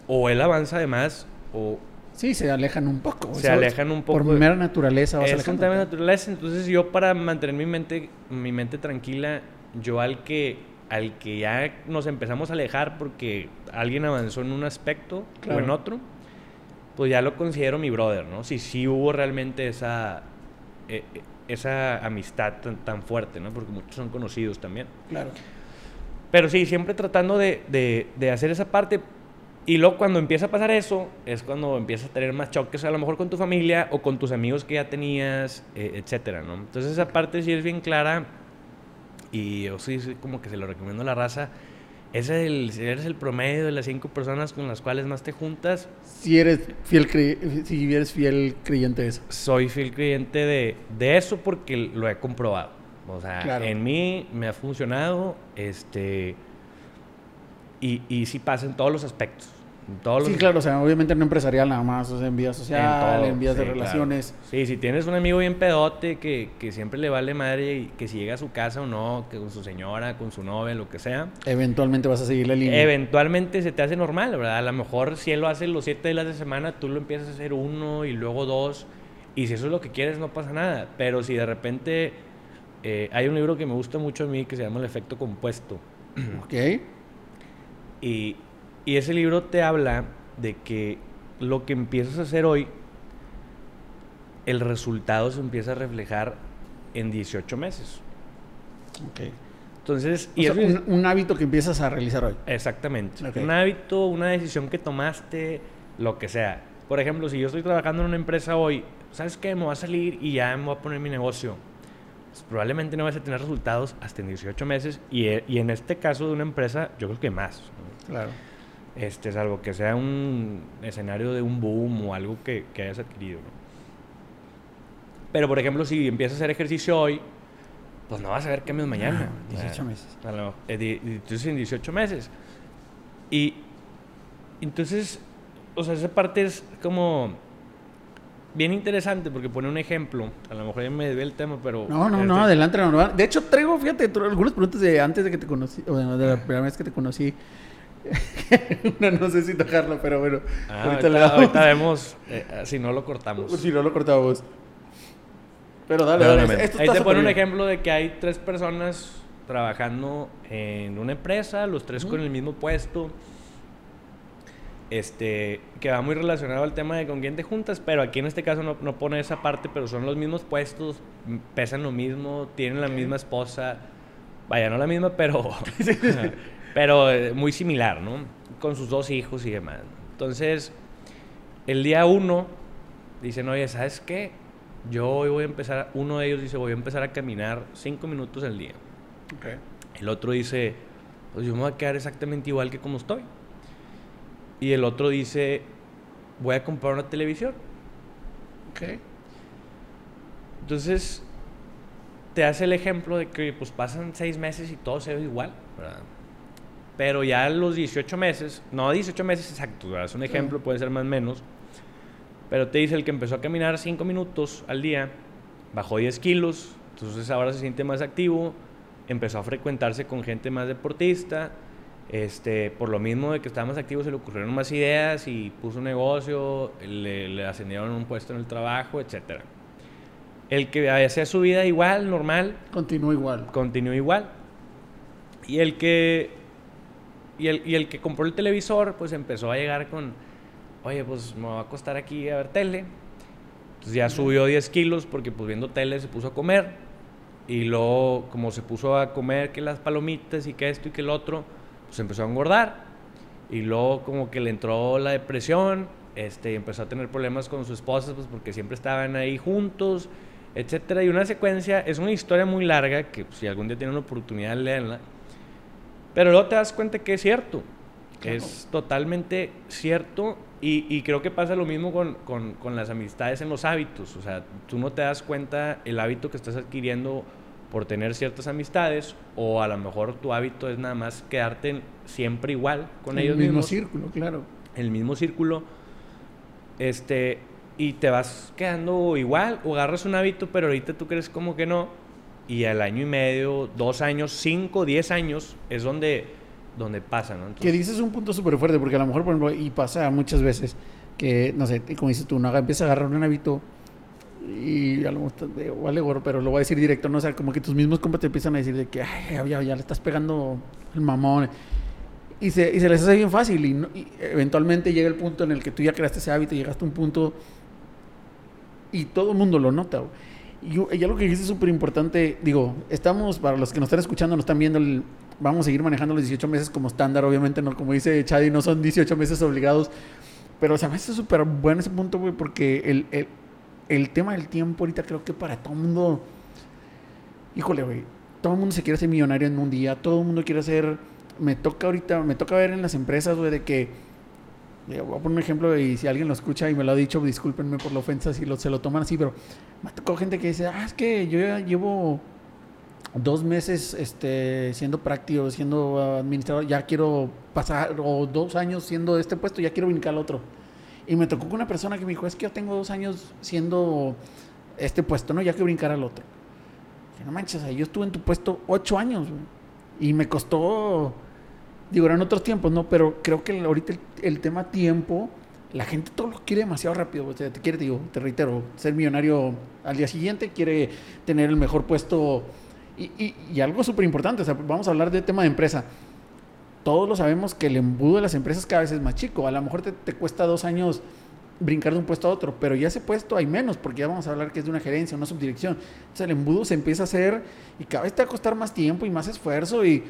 o él avanza además, o Sí, se alejan un poco. Se ¿sabes? alejan un poco Por mera naturaleza vas es un tema de naturaleza. Entonces yo para mantener mi mente, mi mente tranquila, yo al que, al que ya nos empezamos a alejar porque alguien avanzó en un aspecto o Claro. en otro, pues ya lo considero mi brother, ¿no? Si sí hubo realmente esa, eh, eh, esa amistad tan, tan fuerte, ¿no? Porque muchos son conocidos también. Claro. Pero sí, siempre tratando de, de, de hacer esa parte. Y luego cuando empieza a pasar eso, es cuando empiezas a tener más choques, a lo mejor con tu familia o con tus amigos que ya tenías, eh, etcétera, ¿no? Entonces esa parte sí es bien clara y yo sí, sí como que se lo recomiendo a la raza. Es el, si eres el promedio de las cinco personas con las cuales más te juntas, Si eres fiel, si eres fiel creyente de eso. soy fiel creyente de, de eso porque lo he comprobado. O sea, Claro. en mí me ha funcionado, este, y, y sí pasa en todos los aspectos. En todos Sí, los, claro, o sea, obviamente no empresarial nada más, o sea, en vida en social, todo, en vías de claro. relaciones. Sí, si tienes un amigo bien pedote que, que siempre le vale madre y que si llega a su casa o no, que con su señora, con su novia, lo que sea, Eventualmente vas a seguir la línea. eventualmente se te hace normal, ¿verdad? A lo mejor si él lo hace los siete días de la semana, tú lo empiezas a hacer uno y luego dos. Y si eso es lo que quieres, no pasa nada. Pero si de repente eh, hay un libro que me gusta mucho a mí que se llama El efecto compuesto. ok. Y, y ese libro te habla de que lo que empiezas a hacer hoy, el resultado se empieza a reflejar en 18 meses. ok. Entonces, O y sea, es- un, un hábito que empiezas a realizar hoy. Exactamente. Ok. Un hábito, una decisión que tomaste, lo que sea. Por ejemplo, si yo estoy trabajando en una empresa hoy, ¿sabes qué? Me voy a salir y ya me voy a poner mi negocio. Pues, probablemente no vas a tener resultados hasta en 18 meses y, e- y en este caso de una empresa, yo creo que más. Claro. Este, salvo que sea un escenario de un boom o algo que, que hayas adquirido. ¿no? Pero, por ejemplo, si empiezas a hacer ejercicio hoy, pues no vas a ver cambios mañana. Ah, O sea, 18 meses. lo- eh, entonces en 18 meses. Y entonces, o sea, esa parte es como bien interesante porque pone un ejemplo. A lo mejor ya me desvié el tema, pero... No, no, no, este, adelante, no, no. De hecho, traigo, fíjate, algunas preguntas de antes de que te conocí, bueno, de la primera vez que te conocí. Una no sé si tocarlo, pero bueno. ah, ahorita, ahorita, le damos. ahorita vemos eh, si no lo cortamos. Si no lo cortamos. Pero dale, dale. Esto Ahí te pone un ejemplo de que hay tres personas trabajando en una empresa, los tres con el mismo puesto. Este, que va muy relacionado al tema de con quién te juntas, pero aquí en este caso no, no pone esa parte, pero son los mismos puestos, pesan lo mismo, tienen la misma esposa, vaya, no la misma, pero, pero eh, muy similar, ¿no? Con sus dos hijos y demás. Entonces, el día uno, dicen, oye, ¿sabes qué? Yo hoy voy a empezar, uno de ellos dice, voy a empezar a caminar cinco minutos al día. Ok. El otro dice, pues yo me voy a quedar exactamente igual que como estoy. Y el otro dice, voy a comprar una televisión. Ok. Entonces, te hace el ejemplo de que pues pasan seis meses y todo se ve igual, ¿verdad? Pero ya a los 18 meses, no 18 meses exactos, es un ejemplo, puede ser más o menos, pero te dice el que empezó a caminar 5 minutos al día, bajó 10 kilos, entonces ahora se siente más activo, empezó a frecuentarse con gente más deportista, este, por lo mismo de que estaba más activo se le ocurrieron más ideas y puso un negocio, le, le ascendieron un puesto en el trabajo, etcétera. El que hacía su vida igual, normal, Continúa igual. continuó igual. Y el que y el, y el que compró el televisor, pues empezó a llegar con, oye, pues me va a acostar aquí a ver tele. Entonces ya subió 10 kilos porque pues viendo tele se puso a comer. Y luego, como se puso a comer que las palomitas y que esto y que el otro, pues empezó a engordar. Y luego como que le entró la depresión, este, empezó a tener problemas con su esposa, pues porque siempre estaban ahí juntos, etcétera. Y una secuencia, es una historia muy larga que pues, si algún día tienen una oportunidad, léanla. Pero luego te das cuenta que es cierto. Claro. Es totalmente cierto. Y, y creo que pasa lo mismo con, con- con las amistades en los hábitos. O sea, tú no te das cuenta el hábito que estás adquiriendo por tener ciertas amistades. O a lo mejor tu hábito es nada más quedarte siempre igual con En ellos el mismo mismos círculo, claro. el mismo círculo, este, y te vas quedando igual, o agarras un hábito, pero ahorita tú crees como que no, y al año y medio, dos años, cinco, diez años, es donde, donde pasa, ¿no? Que Entonces, dices un punto súper fuerte, porque a lo mejor, por ejemplo, y pasa muchas veces que, no sé, como dices tú, no empieza a agarrar un hábito y a lo mejor vale gorro, pero lo voy a decir directo, no o sea, como que tus mismos compas te empiezan a decir de que, ay, ya, ya le estás pegando el mamón. Y se, y se les hace bien fácil y, y eventualmente llega el punto en el que tú ya creaste ese hábito, llegaste a un punto y todo el mundo lo nota. güey. Y, y algo que dijiste súper importante, digo, estamos, para los que nos están escuchando, nos están viendo, el- vamos a seguir manejando los 18 meses como estándar, obviamente, no como dice Chadi, no son 18 meses obligados, pero o sea, me hace súper bueno ese punto, güey, porque el, el, el tema del tiempo ahorita creo que para todo el mundo, híjole, güey, todo el mundo se quiere hacer millonario en un día, todo el mundo quiere hacer, me toca ahorita, me toca ver en las empresas, güey, de que, voy a poner un ejemplo y si alguien lo escucha y me lo ha dicho, discúlpenme por la ofensa si se lo toman así, pero me tocado gente que dice, ah, es que yo ya llevo dos meses este, siendo práctico, siendo administrador, ya quiero pasar, o dos años siendo este puesto, ya quiero brincar al otro. Y me tocó con una persona que me dijo, es que yo tengo dos años siendo este puesto, ¿no? Ya que brincar al otro. Dije, no manches, yo estuve en tu puesto ocho años. Y me costó, digo, eran otros tiempos, ¿no? Pero creo que ahorita el, el tema tiempo, la gente todo lo quiere demasiado rápido. O sea, te quiere, digo, te reitero, ser millonario al día siguiente, quiere tener el mejor puesto. Y, y- y algo súper importante, o sea, vamos a hablar de tema de empresa. Todos lo sabemos que el embudo de las empresas cada vez es más chico. A lo mejor te, te cuesta dos años brincar de un puesto a otro, pero ya ese puesto hay menos, porque ya vamos a hablar que es de una gerencia, una subdirección. Entonces el embudo se empieza a hacer y cada vez te va a costar más tiempo y más esfuerzo y,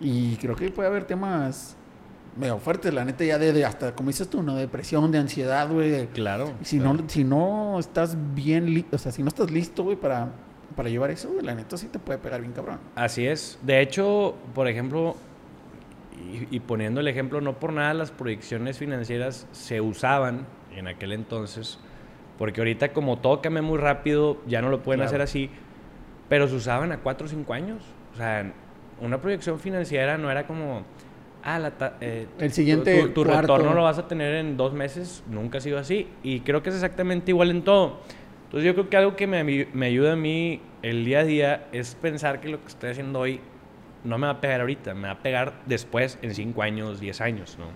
y creo que puede haber temas medio fuertes, la neta, ya de, de hasta, como dices tú, ¿no? Depresión, de ansiedad, güey. Claro. si, claro. no, si no estás bien, o sea, si no estás listo, güey, para, para llevar eso, güey, la neta sí te puede pegar bien cabrón. Así es. De hecho, por ejemplo, y, y poniendo el ejemplo, no por nada las proyecciones financieras se usaban en aquel entonces, porque ahorita como todo cambia muy rápido, ya no lo pueden Claro. hacer así, pero se usaban a 4 o 5 años. O sea, una proyección financiera no era como, ah, la eh, El tu- siguiente tu, tu cuarto. retorno lo vas a tener en dos meses, nunca ha sido así. Y creo que es exactamente igual en todo. Entonces yo creo que algo que me, me ayuda a mí el día a día es pensar que lo que estoy haciendo hoy no me va a pegar ahorita, me va a pegar después, en 5 años, 10 años, ¿no?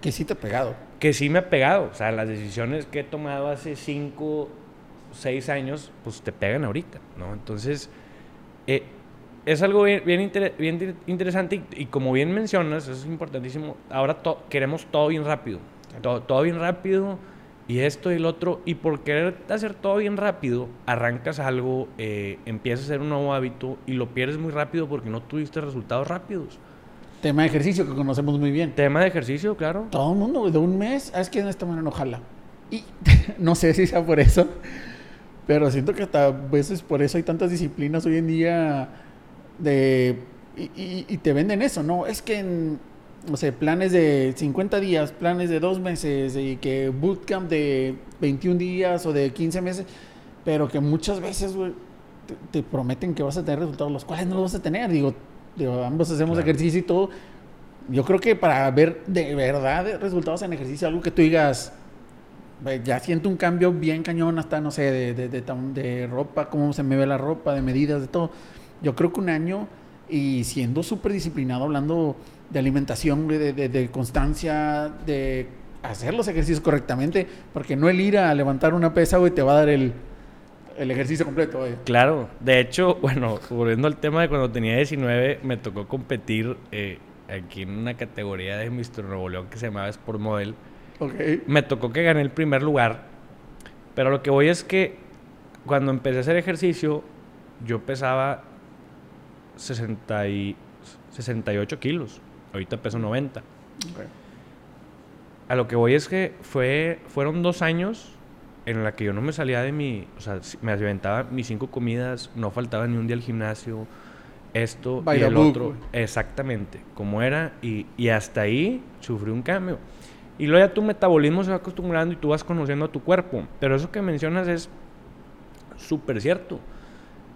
Que sí te ha pegado. Que sí me ha pegado, o sea, las decisiones que he tomado hace 5, 6 años, pues te pegan ahorita, ¿no? Entonces, eh, es algo bien, bien, inter- bien inter- interesante y, y como bien mencionas, eso es importantísimo, ahora to- queremos todo bien rápido, todo, todo bien rápido y esto y el otro, y por querer hacer todo bien rápido, arrancas algo, eh, empiezas a hacer un nuevo hábito y lo pierdes muy rápido porque no tuviste resultados rápidos. Tema de ejercicio que conocemos muy bien. Tema de ejercicio, claro. Todo el mundo, de un mes, ah, es que en esta manera no jala. Y no sé si sea por eso, pero siento que hasta a veces por eso hay tantas disciplinas hoy en día de... Y, y- y te venden eso, ¿no? Es que en, sé, planes de 50 días, planes de dos meses, y que bootcamp de 21 días o de 15 meses, pero que muchas veces, te, te prometen que vas a tener resultados, los cuales no los vas a tener. Digo, digo ambos hacemos Claro. ejercicio y todo. Yo creo que para ver de verdad resultados en ejercicio, algo que tú digas, "Ve, ya siento un cambio bien cañón hasta, no sé, de, de, de ropa, cómo se me ve la ropa, de medidas, de todo. Yo creo que un año y siendo súper disciplinado, hablando de alimentación, de, de, de constancia, de hacer los ejercicios correctamente, porque no el ir a levantar una pesa, güey, te va a dar el, el ejercicio completo, güey. Claro, de hecho, bueno, volviendo al tema de cuando tenía 19, me tocó competir eh, aquí en una categoría de Mr. Nuevo León que se llamaba Sport Model. Ok. Me tocó que gané el primer lugar, pero lo que voy es que cuando empecé a hacer ejercicio, yo pesaba 60 y 68 kilos, ahorita peso 90. ok. A lo que voy es que fue, fueron dos años en la que yo no me salía de mi... O sea, me aventaba mis cinco comidas, no faltaba ni un día al gimnasio, esto By y el book, otro. Exactamente, como era. Y, y hasta ahí sufrí un cambio. Y luego ya tu metabolismo se va acostumbrando y tú vas conociendo a tu cuerpo. Pero eso que mencionas es súper cierto.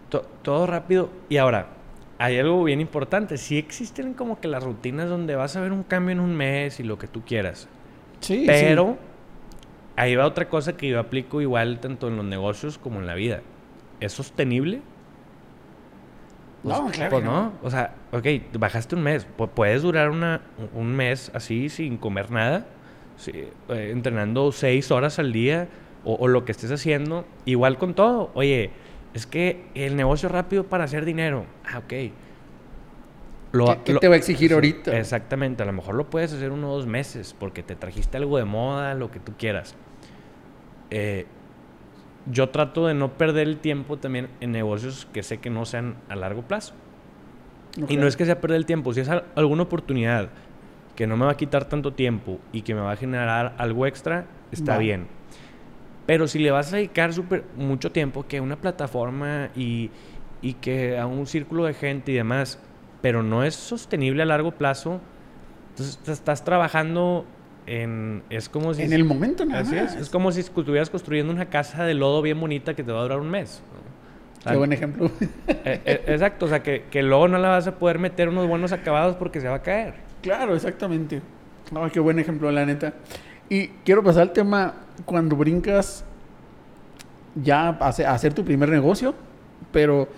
To- todo rápido. Y ahora, hay algo bien importante. Sí existen como que las rutinas donde vas a ver un cambio en un mes y lo que tú quieras. Sí, Pero ahí va otra cosa que yo aplico igual tanto en los negocios como en la vida. ¿Es sostenible? No, claro Pues que no. no. O sea, ok, bajaste un mes. Pu- puedes durar una, un mes así sin comer nada, sí, eh, entrenando seis horas al día o, o lo que estés haciendo. Igual con todo. Oye, es que el negocio rápido para hacer dinero. Ah, ok. Lo, ¿Qué, te va a exigir ahorita? Exactamente, a lo mejor lo puedes hacer unos dos meses porque te trajiste algo de moda, lo que tú quieras. Eh, yo trato de no perder el tiempo también en negocios que sé que no sean a largo plazo. Y no es que sea perder el tiempo, si es alguna oportunidad que no me va a quitar tanto tiempo y que me va a generar algo extra, está bien. Pero si le vas a dedicar super, mucho tiempo que a una plataforma y, y que a un círculo de gente y demás, pero no es sostenible a largo plazo, entonces estás trabajando en... Es como si... En el momento nada Es, es como si estuvieras construyendo una casa de lodo bien bonita que te va a durar un mes. Qué buen ejemplo. Eh, eh, exacto, o sea, que, que luego no la vas a poder meter unos buenos acabados porque se va a caer. Claro, exactamente. No, qué buen ejemplo, la neta. Y quiero pasar al tema cuando brincas ya a hacer tu primer negocio, pero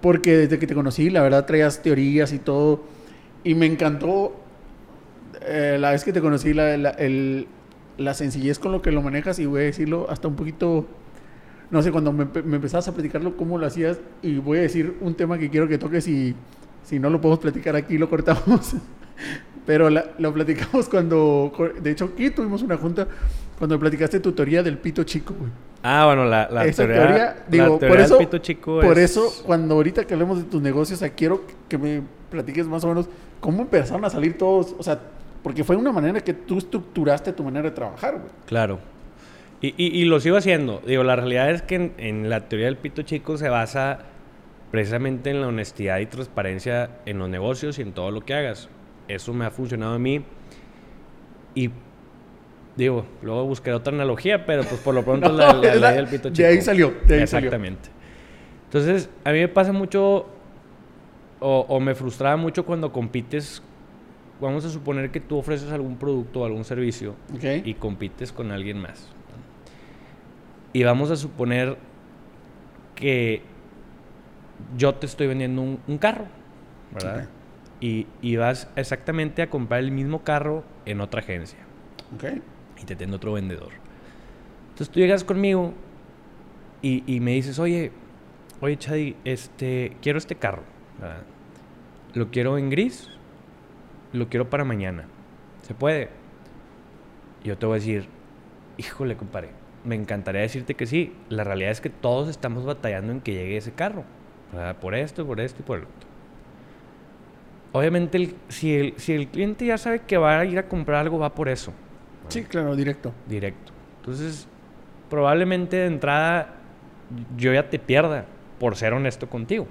porque desde que te conocí, la verdad, traías teorías y todo. Y me encantó eh, la vez que te conocí, la, la, sencillez con lo que lo manejas y voy a decirlo hasta un poquito, no sé, cuando me, me empezabas a platicarlo, cómo lo hacías y voy a decir un tema que quiero que toques y si no lo podemos platicar aquí, lo cortamos. Pero lo platicamos cuando, de hecho, aquí tuvimos una junta cuando platicaste tu teoría del pito chico, Ah, bueno, la, la teoría, digo, por eso, pito chico por eso, cuando ahorita que hablemos de tus negocios, quiero que me platiques más o menos cómo empezaron a salir todos, o sea, porque fue una manera que tú estructuraste tu manera de trabajar, güey. Claro. Y, y, lo sigo haciendo. Digo, la realidad es que en, la teoría del pito chico se basa precisamente en la honestidad y transparencia en los negocios y en todo lo que hagas. Eso me ha funcionado a mí. Y digo, luego buscaré otra analogía, pero pues por lo pronto la, ley del pito chico. De ahí salió. De ahí Exactamente. Entonces, a mí me pasa mucho o, o, me frustraba mucho cuando compites vamos a suponer que tú ofreces algún producto o algún servicio y compites con alguien más. Y vamos a suponer que yo te estoy vendiendo un, carro, ¿verdad? Y, y, vas exactamente a comprar el mismo carro en otra agencia. Y te tengo otro vendedor. Entonces tú llegas conmigo y, me dices, oye, oye Chadi, este, quiero este carro. Lo quiero en gris lo quiero para mañana. ¿Se puede? Yo te voy a decir, híjole, compadre, me encantaría decirte que sí. La realidad es que todos estamos batallando en que llegue ese carro. Por esto, por esto y por el otro. Obviamente, si, el, si el cliente ya sabe que va a ir a comprar algo, va por eso. Sí, claro, directo. Directo. Entonces, probablemente de entrada yo ya te pierda por ser honesto contigo.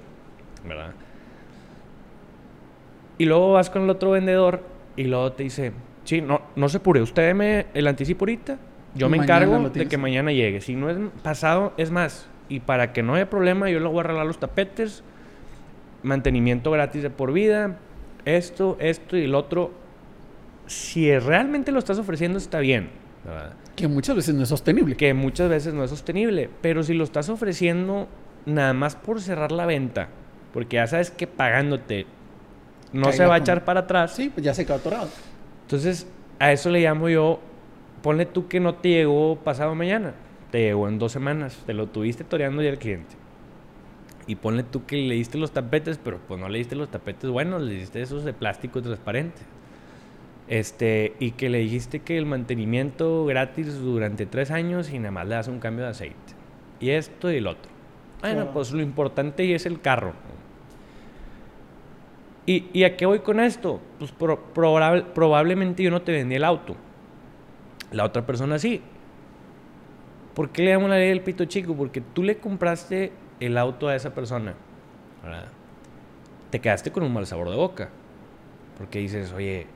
¿Verdad? Y luego vas con el otro vendedor y luego te dice, sí, no, no se apure, usted me el anticipo ahorita, yo me encargo de que mañana llegue. Si no es pasado, es más. Y para que no haya problema, yo le voy a arreglar los tapetes, mantenimiento gratis de por vida, esto, esto y el otro. Si realmente lo estás ofreciendo, está bien. Que muchas veces no es sostenible. Que muchas veces no es sostenible. Pero si lo estás ofreciendo nada más por cerrar la venta, porque ya sabes que pagándote no se va a echar para atrás. Sí, pues ya se quedó atorado. Entonces, a eso le llamo yo, ponle tú que no te llegó pasado mañana, te llegó en dos semanas, te lo tuviste toreando ya el cliente. Y ponle tú que le diste los tapetes, pero pues no le diste los tapetes buenos, le diste esos de plástico transparente. Este, y que le dijiste que el mantenimiento gratis durante tres años y nada más le das un cambio de aceite. Y esto y el otro. Bueno, pues lo importante es el carro. ¿Y, a qué voy con esto? Pues probablemente yo no te vendí el auto. La otra persona sí. ¿Por qué le damos la ley del pito chico? Porque tú le compraste el auto a esa persona. Te quedaste con un mal sabor de boca. Porque dices, oye,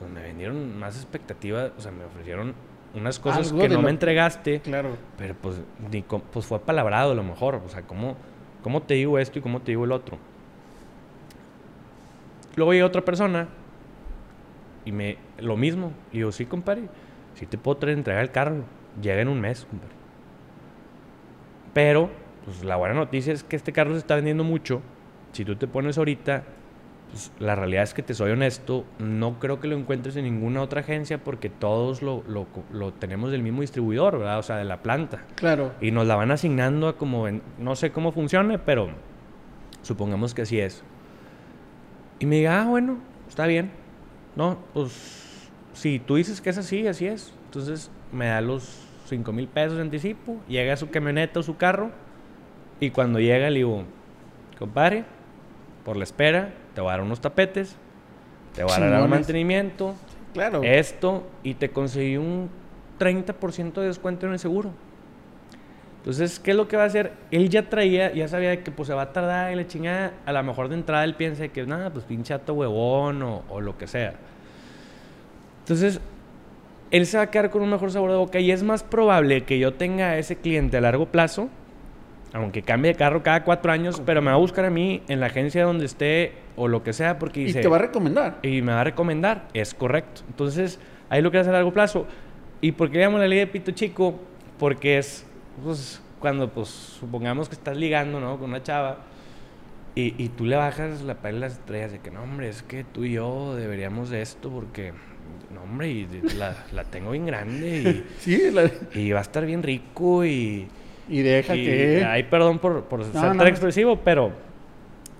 pues me vendieron más expectativas, o sea, me ofrecieron unas cosas que no me entregaste. Claro. Pero pues, pues fue palabrado a lo mejor. O sea, ¿cómo, ¿cómo te digo esto y cómo te digo el otro? Luego llega otra persona y me lo mismo. Y yo, sí, compadre, si te puedo traer, entregar el carro. Llega en un mes, compadre. Pero, pues la buena noticia es que este carro se está vendiendo mucho. Si tú te pones ahorita, pues la realidad es que te soy honesto, no creo que lo encuentres en ninguna otra agencia porque todos lo, lo, lo tenemos del mismo distribuidor, ¿verdad? O sea, de la planta. Claro. Y nos la van asignando a como, no sé cómo funcione, pero supongamos que así es. Y me diga, ah, bueno, está bien. No, pues si tú dices que es así, así es. Entonces me da los 5 mil pesos de anticipo, llega a su camioneta o su carro y cuando llega le digo, compadre, por la espera, te voy a dar unos tapetes, te voy a dar un mantenimiento, claro. esto y te conseguí un 30% de descuento en el seguro. Entonces, ¿qué es lo que va a hacer? Él ya traía, ya sabía que pues se va a tardar y la chingada, a lo mejor de entrada él piensa que nada, pues pinchato huevón o, o lo que sea. Entonces, él se va a quedar con un mejor sabor de boca y es más probable que yo tenga a ese cliente a largo plazo, aunque cambie de carro cada cuatro años, pero me va a buscar a mí en la agencia donde esté o lo que sea porque dice... Y te va a recomendar. Y me va a recomendar, es correcto. Entonces, ahí lo que hace a largo plazo. ¿Y por qué llamo la ley de pito chico? Porque es pues, cuando, pues, supongamos que estás ligando, ¿no? Con una chava y, y tú le bajas la pala de las estrellas de que, no, hombre, es que tú y yo deberíamos de esto porque no, hombre, y la, la tengo bien grande y, sí, y va a estar bien rico y... Y deja que... Ay, perdón por, por ser tan expresivo, pero...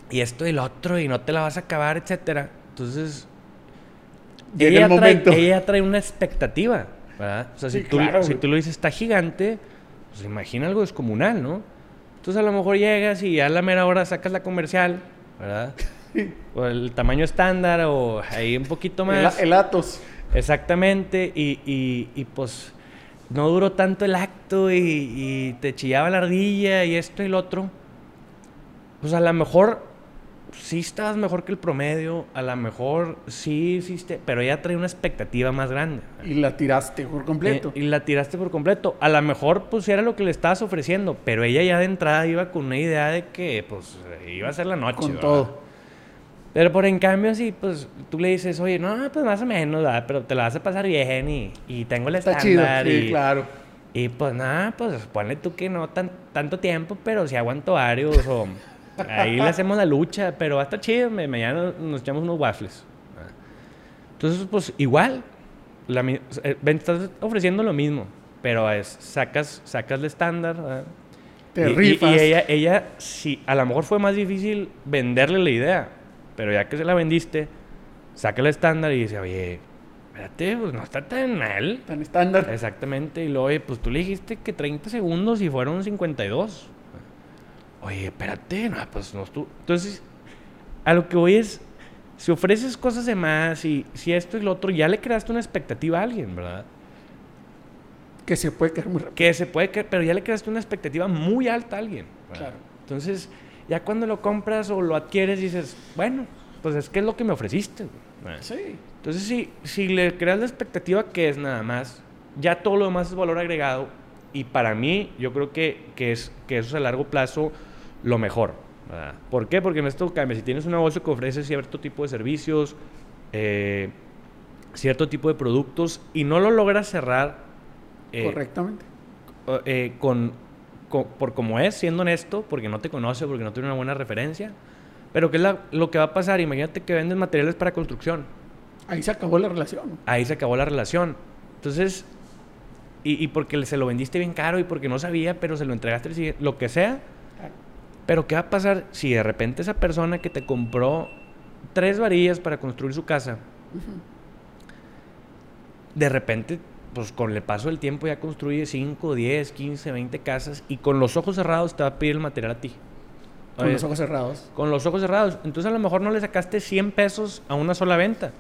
Y esto y lo otro, y no te la vas a acabar, etcétera. Entonces... ella, trae, ella trae una expectativa, ¿verdad? O sea, si, tú, si tú lo dices, está gigante, pues imagina algo descomunal, ¿no? Entonces a lo mejor llegas y a la mera hora sacas la comercial, ¿verdad? o el tamaño estándar o ahí un poquito más. El, Atos. Exactamente, y, y, pues no duró tanto el acto y, te chillaba la ardilla y esto y lo otro. Pues a lo mejor sí estabas mejor que el promedio, a lo mejor sí hiciste, pero ella trae una expectativa más grande. Y la tiraste por completo. Eh, y la tiraste por completo. A lo mejor pues era lo que le estabas ofreciendo, pero ella ya de entrada iba con una idea de que pues iba a ser la noche. Con todo. Pero por en cambio, si pues tú le dices, oye, no, pues más o menos, ¿verdad? pero te la vas a pasar bien y, y tengo el Está estándar. Chido, sí, y, claro. Y pues nada, pues ponle tú que no tan, tanto tiempo, pero si aguanto varios o ahí le hacemos la lucha, pero va a estar chido, mañana nos echamos unos waffles. Entonces, pues igual, la, eh, estás ofreciendo lo mismo, pero es, sacas, sacas el estándar. Te rifas. Y, y ella, ella, sí, a lo mejor fue más difícil venderle la idea pero ya que se la vendiste, saca el estándar y dice, oye, espérate, pues no está tan mal. Tan estándar. Exactamente. Y luego, oye, pues tú le dijiste que 30 segundos y fueron 52. Oye, espérate, no, pues no tú. Entonces, a lo que voy es, si ofreces cosas de más y si esto y lo otro, ya le creaste una expectativa a alguien, ¿verdad? Que se puede caer muy rápido. Que se puede caer, pero ya le creaste una expectativa muy alta a alguien. Claro. Entonces, ya cuando lo compras o lo adquieres, dices, bueno, pues es que es lo que me ofreciste. Sí. Entonces, si, si le creas la expectativa que es nada más, ya todo lo demás es valor agregado. Y para mí, yo creo que, que, es, que eso es a largo plazo lo mejor. ¿Por qué? Porque en esto cambia. Si tienes un negocio que ofrece cierto tipo de servicios, eh, cierto tipo de productos y no lo logras cerrar eh, correctamente eh, con por como es, siendo honesto, porque no te conoce, porque no tiene una buena referencia. Pero ¿qué es lo que va a pasar? Imagínate que vendes materiales para construcción. Ahí se acabó la relación. Ahí se acabó la relación. Entonces, y, y porque se lo vendiste bien caro y porque no sabía, pero se lo entregaste, lo que sea. Pero ¿qué va a pasar si de repente esa persona que te compró tres varillas para construir su casa, de repente pues con el paso del tiempo ya construye 5, 10, 15, 20 casas y con los ojos cerrados te va a pedir el material a ti. Con los ojos cerrados. Con los ojos cerrados. Entonces a lo mejor no le sacaste 100 pesos a una sola venta.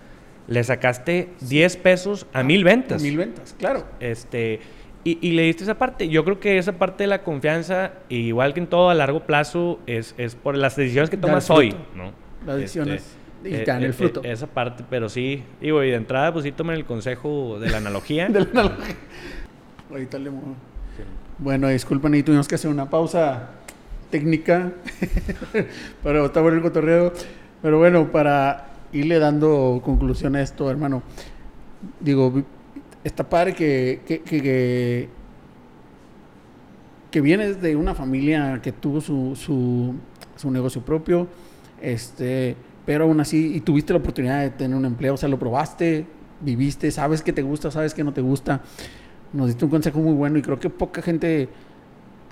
Le sacaste 10 pesos a mil ventas. A mil ventas, claro. Este, y, le diste esa parte. Yo creo que esa parte de la confianza, igual que en todo a largo plazo, es, es por las decisiones que tomas hoy. ¿no? Las decisiones. Este, y eh, el eh, fruto. esa parte, pero sí. Y de entrada, pues sí tomen el consejo de la analogía. de la analogía. Ahorita le muevo. Bueno, disculpen, y tuvimos que hacer una pausa técnica para está bueno el cotorreo. Pero bueno, para irle dando conclusión a esto, hermano. Digo, está padre que, que, que, que vienes de una familia que tuvo su, su, su negocio propio. Este pero aún así, y tuviste la oportunidad de tener un empleo, o sea, lo probaste, viviste, sabes que te gusta, sabes que no te gusta. Nos diste un consejo muy bueno y creo que poca gente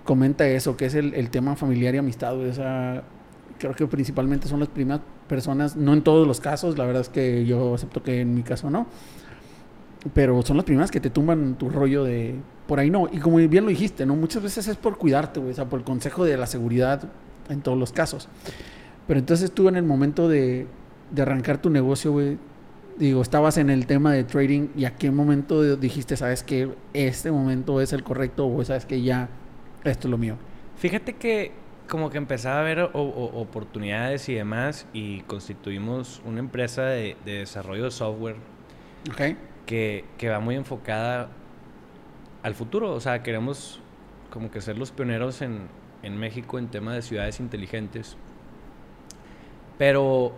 comenta eso, que es el, tema familiar y amistad, o creo que principalmente son las primeras personas, no en todos los casos, la verdad es que yo acepto que en mi caso no, pero son las primeras que te tumban tu rollo de por ahí no. Y como bien lo dijiste, ¿no? Muchas veces es por cuidarte, o sea, por el consejo de la seguridad en todos los casos. Pero entonces tú en el momento de, de arrancar tu negocio, güey, digo, estabas en el tema de trading y a qué momento dijiste, sabes que este momento es el correcto o sabes que ya esto es lo mío. Fíjate que como que empezaba a haber oportunidades y demás y constituimos una empresa de, desarrollo de software que, que, va muy enfocada al futuro. O sea, queremos como que ser los pioneros en, en México en tema de ciudades inteligentes. Pero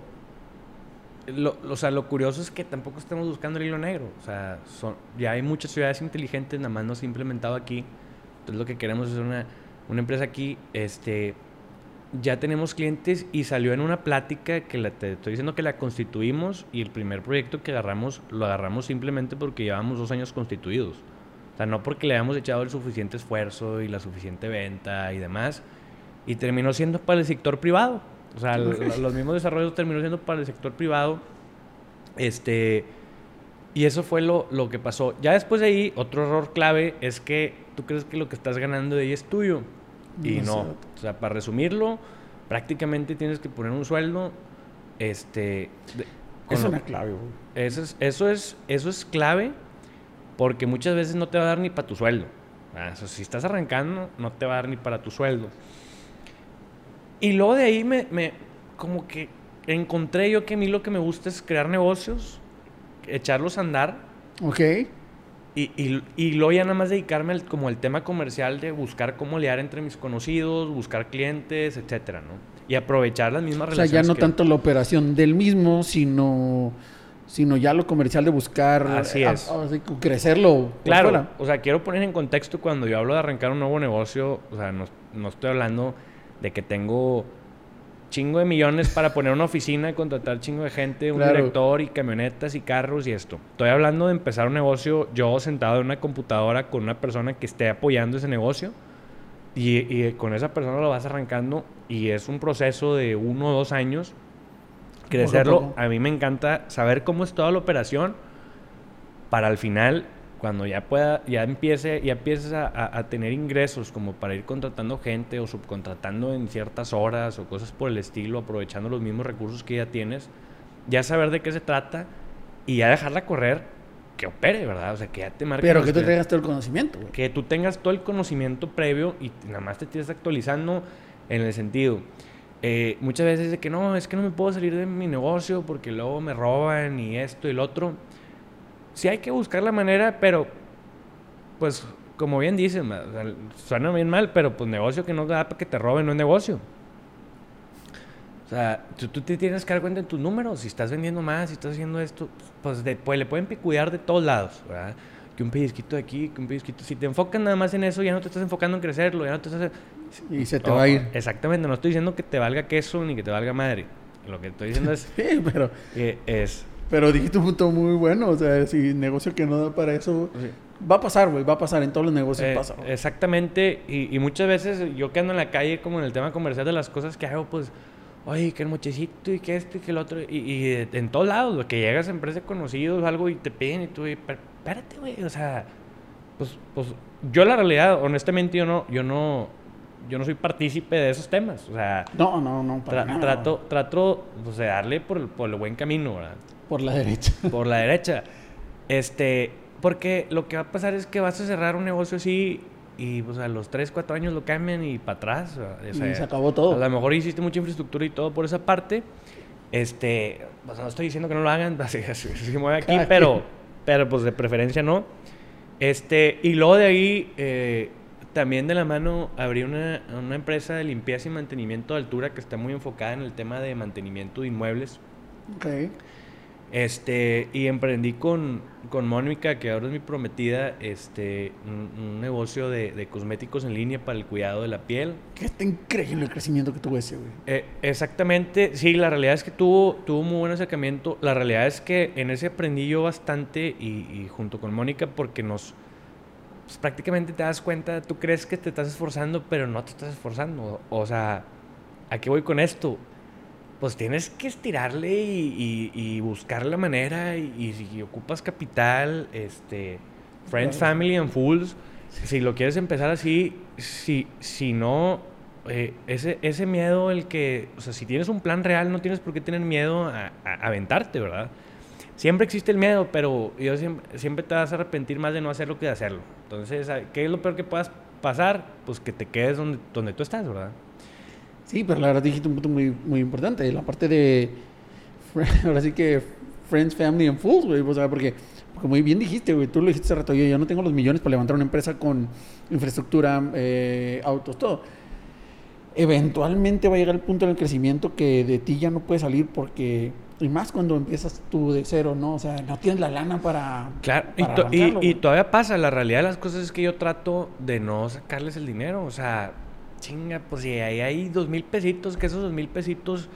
lo, o sea, lo curioso es que tampoco estamos buscando el hilo negro. O sea, son, ya hay muchas ciudades inteligentes, nada más no se ha implementado aquí. Entonces lo que queremos es una, una empresa aquí. Este, ya tenemos clientes y salió en una plática que te estoy diciendo que la constituimos y el primer proyecto que agarramos lo agarramos simplemente porque llevamos dos años constituidos. O sea, no porque le hayamos echado el suficiente esfuerzo y la suficiente venta y demás. Y terminó siendo para el sector privado. O sea, los mismos desarrollos terminó siendo para el sector privado. Este. Y eso fue lo, lo, que pasó. Ya después de ahí, otro error clave es que tú crees que lo que estás ganando de ahí es tuyo. Y no. O sea, para resumirlo, prácticamente tienes que poner un sueldo. Este. eso es una clave, Eso es, eso, es, eso es clave porque muchas veces no te va a dar ni para tu sueldo. Ah, si estás arrancando, no te va a dar ni para tu sueldo. Y luego de ahí me, me, como que encontré yo que a mí lo que me gusta es crear negocios, echarlos a andar. Ok. Y, y, y luego ya nada más dedicarme al, como el tema comercial de buscar cómo liar entre mis conocidos, buscar clientes, etcétera, ¿no? Y aprovechar las mismas relaciones. O sea, ya no tanto la operación del mismo, sino sino ya lo comercial de buscar así es. crecerlo. Claro, o sea, quiero poner en contexto cuando yo hablo de arrancar un nuevo negocio, o sea, no, no estoy hablando de que tengo chingo de millones para poner una oficina y contratar chingo de gente, un director y camionetas y carros y esto. Estoy hablando de empezar un negocio yo sentado en una computadora con una persona que esté apoyando ese negocio y, con esa persona lo vas arrancando y es un proceso de uno o dos años crecerlo. A mí me encanta saber cómo es toda la operación para al final cuando ya pueda, ya empiece, ya empieces a, tener ingresos como para ir contratando gente o subcontratando en ciertas horas o cosas por el estilo, aprovechando los mismos recursos que ya tienes, ya saber de qué se trata y ya dejarla correr, que opere, ¿verdad? O sea, que ya te marque. Pero que tú tengas todo el conocimiento, Que tú tengas todo el conocimiento previo y nada más te estés actualizando en el sentido. Eh, muchas veces de que no, es que no me puedo salir de mi negocio porque luego me roban y esto y lo otro sí hay que buscar la manera, pero pues como bien dicen, suena bien mal, pero pues negocio que no da para que te roben no es negocio. O sea, tú, te tienes que dar cuenta en tus números. Si estás vendiendo más, si estás haciendo esto, pues, pues le pueden cuidar de todos lados, ¿verdad? Que un pellizquito de aquí, que un pellizquito. Si te enfocas nada más en eso, ya no te estás enfocando en crecerlo, ya no te estás... Y se te va a ir. Exactamente, no estoy diciendo que te valga queso ni que te valga madre. Lo que estoy diciendo es... sí, pero... Que es pero dijiste un punto muy bueno, o sea, si negocio que no da para eso, va a pasar, güey, va a pasar, en todos los negocios eh, pasa. Exactamente, y, muchas veces yo que ando en la calle como en el tema comercial de las cosas que hago, pues, oye, que el mochecito y que esto y que el otro, y, en todos lados, lo que llegas a empresas conocidos o algo y te piden y tú, espérate, güey, o sea, pues, pues, yo la realidad, honestamente, yo no, yo no, yo no soy partícipe de esos temas, o sea... No, no, no, trato, trato, pues, de darle por, por el buen camino, ¿verdad? Por la derecha. Por la derecha. Este, porque lo que va a pasar es que vas a cerrar un negocio así y pues a los 3, 4 años lo cambian y para atrás. y se acabó todo. A lo mejor hiciste mucha infraestructura y todo por esa parte. Este, pues no estoy diciendo que no lo hagan, así, así, así mueve aquí, pero, pero pues de preferencia no. Este, y luego de ahí, eh, también de la mano abrí una, una empresa de limpieza y mantenimiento de altura que está muy enfocada en el tema de mantenimiento de inmuebles. Okay. Este, y emprendí con, con Mónica, que ahora es mi prometida, este, un, negocio de, cosméticos en línea para el cuidado de la piel. Que está increíble el crecimiento que tuvo ese, güey. Eh, exactamente, sí, la realidad es que tuvo, tuvo muy buen acercamiento. La realidad es que en ese aprendí yo bastante y, junto con Mónica, porque nos, pues, prácticamente te das cuenta, tú crees que te estás esforzando, pero no te estás esforzando. O sea, ¿a qué voy con esto? pues tienes que estirarle y, y, buscar la manera. Y, si ocupas capital, este, Friends, Family and Fools, si lo quieres empezar así, si, si no, eh, ese, ese miedo, el que, o sea, si tienes un plan real, no tienes por qué tener miedo a, aventarte, ¿verdad? Siempre existe el miedo, pero yo siempre, siempre te vas a arrepentir más de no hacerlo que de hacerlo. Entonces, ¿qué es lo peor que puedas pasar? Pues que te quedes donde, tú estás, ¿verdad? Sí, pero la verdad dijiste un punto muy, importante. La parte de. Ahora sí que. Friends, Family and Fools, güey. Porque muy bien dijiste, güey. Tú lo dijiste hace rato. Yo, yo no tengo los millones para levantar una empresa con infraestructura, eh, autos, todo. Eventualmente va a llegar el punto del crecimiento que de ti ya no puede salir porque. Y más cuando empiezas tú de cero, ¿no? O sea, no tienes la lana para. Claro, y, y todavía pasa. La realidad de las cosas es que yo trato de no sacarles el dinero. O sea chinga, pues si ahí hay dos mil pesitos, que esos dos mil pesitos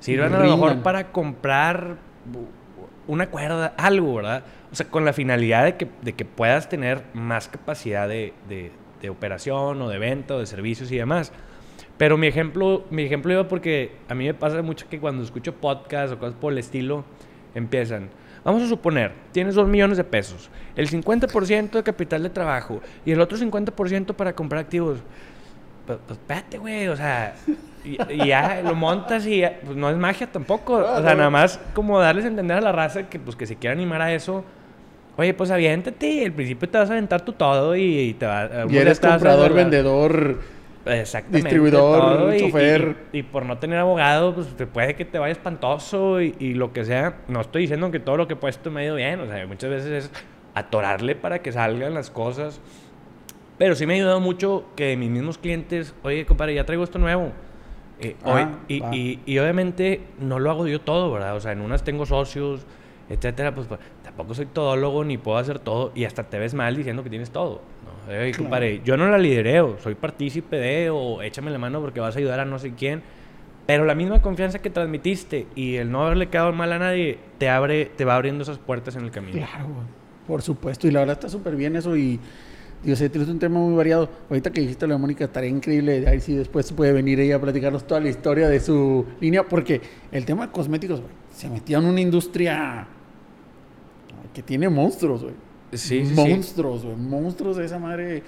sirvan a lo mejor para comprar una cuerda, algo, ¿verdad? O sea, con la finalidad de que, de que puedas tener más capacidad de, de, operación o de venta o de servicios y demás. Pero mi ejemplo, mi ejemplo iba porque a mí me pasa mucho que cuando escucho podcasts o cosas por el estilo, empiezan. Vamos a suponer, tienes dos millones de pesos, el 50% de capital de trabajo y el otro 50% para comprar activos pues, pues espérate, güey, o sea, y, ya lo montas y pues no es magia tampoco. o sea, nada más como darles a entender a la raza que pues que se quiera animar a eso. Oye, pues aviéntate y al principio te vas a aventar tú todo y, te va a... Y eres comprador, vendedor, Exactamente, distribuidor, chofer. Y, por no tener abogado, pues te puede que te vaya espantoso y, lo que sea. No estoy diciendo que todo lo que he puesto me ha ido bien. O sea, muchas veces es atorarle para que salgan las cosas. Pero sí me ha ayudado mucho que mis mismos clientes, oye, compadre, ya traigo esto nuevo. Eh, ah, y, y, obviamente no lo hago yo todo, ¿verdad? O sea, en unas tengo socios, etcétera, pues, pues, tampoco soy todólogo ni puedo hacer todo y hasta te ves mal diciendo que tienes todo. ¿no? Compadre, yo no la lidereo, soy partícipe de o échame la mano porque vas a ayudar a no sé quién. Pero la misma confianza que transmitiste y el no haberle quedado mal a nadie te abre, te va abriendo esas puertas en el camino. Claro, por supuesto. Y la verdad está súper bien eso y Digo, sé, es un tema muy variado. Ahorita que dijiste lo de Mónica, estaría increíble. Ahí sí después puede venir ella a platicarnos toda la historia de su línea, porque el tema de cosméticos, güey, se metió en una industria que tiene monstruos, güey. Sí, monstruos, güey. Monstruos de esa madre.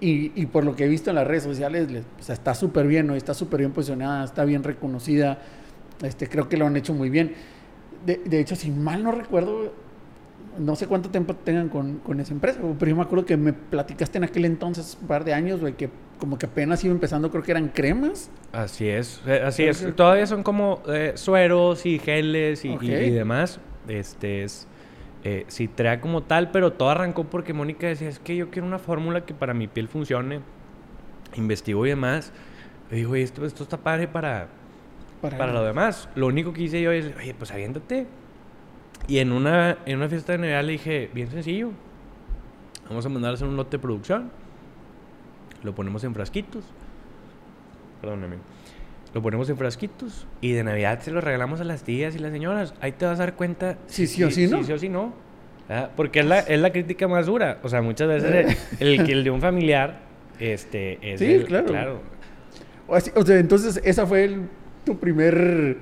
Y, y, por lo que he visto en las redes sociales, o sea, está súper bien, ¿no? Está súper bien posicionada, está bien reconocida. Este, creo que lo han hecho muy bien. De, de hecho, si mal no recuerdo, no sé cuánto tiempo tengan con, con, esa empresa, pero yo me acuerdo que me platicaste en aquel entonces, un par de años, güey, que como que apenas iba empezando, creo que eran cremas. Así es, eh, así es. Todavía son como eh, sueros y geles y, y, demás. Este es, eh, sí, trae como tal, pero todo arrancó porque Mónica decía, es que yo quiero una fórmula que para mi piel funcione. Investigó y demás. Le digo, esto, esto está padre para, para, para lo demás. Lo único que hice yo es, oye, pues aviéntate y en una, en una fiesta de Navidad le dije, bien sencillo, vamos a mandar a hacer un lote de producción, lo ponemos en frasquitos, perdóname, lo ponemos en frasquitos y de Navidad se lo regalamos a las tías y las señoras. Ahí te vas a dar cuenta si sí o sí no. Si sí o sí no. Porque es la, es la crítica más dura. O sea, muchas veces el, el de un familiar este, es sí, claro. claro. O, sea, entonces esa fue tu primer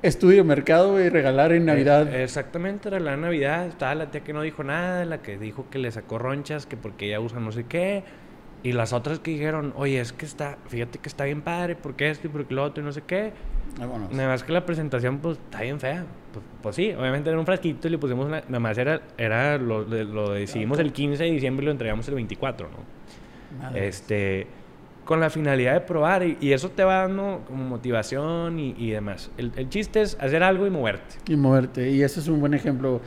Estudio mercado y regalar en Navidad. Eh, exactamente, regalar en Navidad. Estaba la tía que no dijo nada, la que dijo que le sacó ronchas, que porque ella usa no sé qué. Y las otras que dijeron, oye, es que está, fíjate que está bien padre, porque esto y porque lo otro y no sé qué. Nada más que la presentación, pues, está bien fea. Pues, pues, sí, obviamente era un frasquito y le pusimos una, nada más era, era lo, lo decidimos el 15 de diciembre y lo entregamos el 24, ¿no? Este con la finalidad de probar y, eso te va dando como motivación y, demás. El, chiste es hacer algo y moverte. Y moverte, y ese es un buen ejemplo.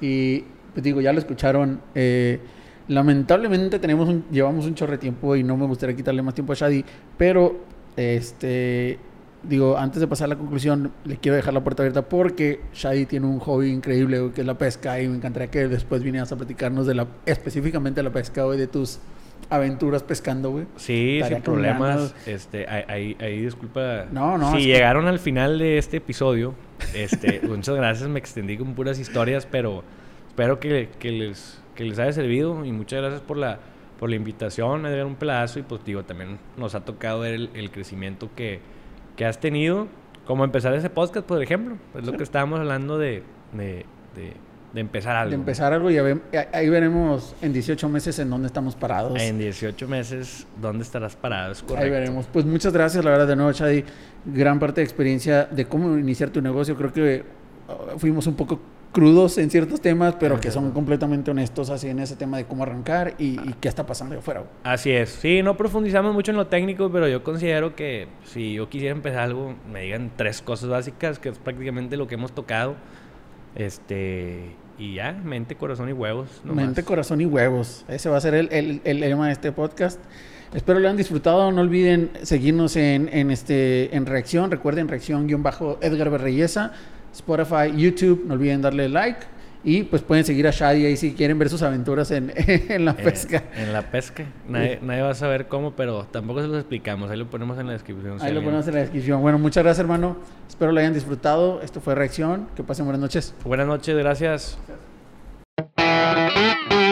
Y pues digo, ya lo escucharon. Eh, lamentablemente tenemos un, llevamos un chorre de tiempo y no me gustaría quitarle más tiempo a Shadi, pero este digo, antes de pasar a la conclusión, le quiero dejar la puerta abierta porque Shadi tiene un hobby increíble que es la pesca y me encantaría que después vinieras a platicarnos de la específicamente de la pesca y de tus aventuras pescando, güey. Sí, sin problemas. Este, ahí, ahí, disculpa. No, no. Si llegaron al final de este episodio, este, muchas gracias, me extendí con puras historias, pero espero que, que, les, que les haya servido y muchas gracias por la, por la invitación, me dieron un pedazo y pues digo, también nos ha tocado ver el, crecimiento que, que has tenido Como empezar ese podcast, por ejemplo. Es lo que estábamos hablando de, de, de, empezar algo. De empezar algo y ahí veremos en 18 meses en dónde estamos parados. En 18 meses, ¿dónde estarás parado? Es correcto. Ahí veremos. Pues muchas gracias, la verdad, de nuevo, Chadi. Gran parte de experiencia de cómo iniciar tu negocio. Creo que uh, fuimos un poco crudos en ciertos temas, pero que son completamente honestos así en ese tema de cómo arrancar y, qué está pasando de afuera. Así es. Sí, no profundizamos mucho en lo técnico, pero yo considero que si yo quisiera empezar algo, me digan tres cosas básicas, que es prácticamente lo que hemos tocado. Este, y ya, mente, corazón y huevos. Mente, corazón y huevos. Ese va a ser el, el, el lema de este podcast. Espero lo hayan disfrutado. No olviden seguirnos en, en, este, en Reacción. Recuerden, Reacción-Edgar Berreyesa. Spotify, YouTube. No olviden darle like. Y pues pueden seguir a Shadi ahí si quieren ver sus aventuras en, en la eh, pesca. en la pesca. Nadie, nadie, va a saber cómo, pero tampoco se los explicamos. Ahí lo ponemos en la descripción. Ahí lo ponemos en la descripción. Bueno, muchas gracias, hermano. Espero lo hayan disfrutado. Esto fue Reacción. Que pasen buenas noches. Buenas noches, gracias. gracias.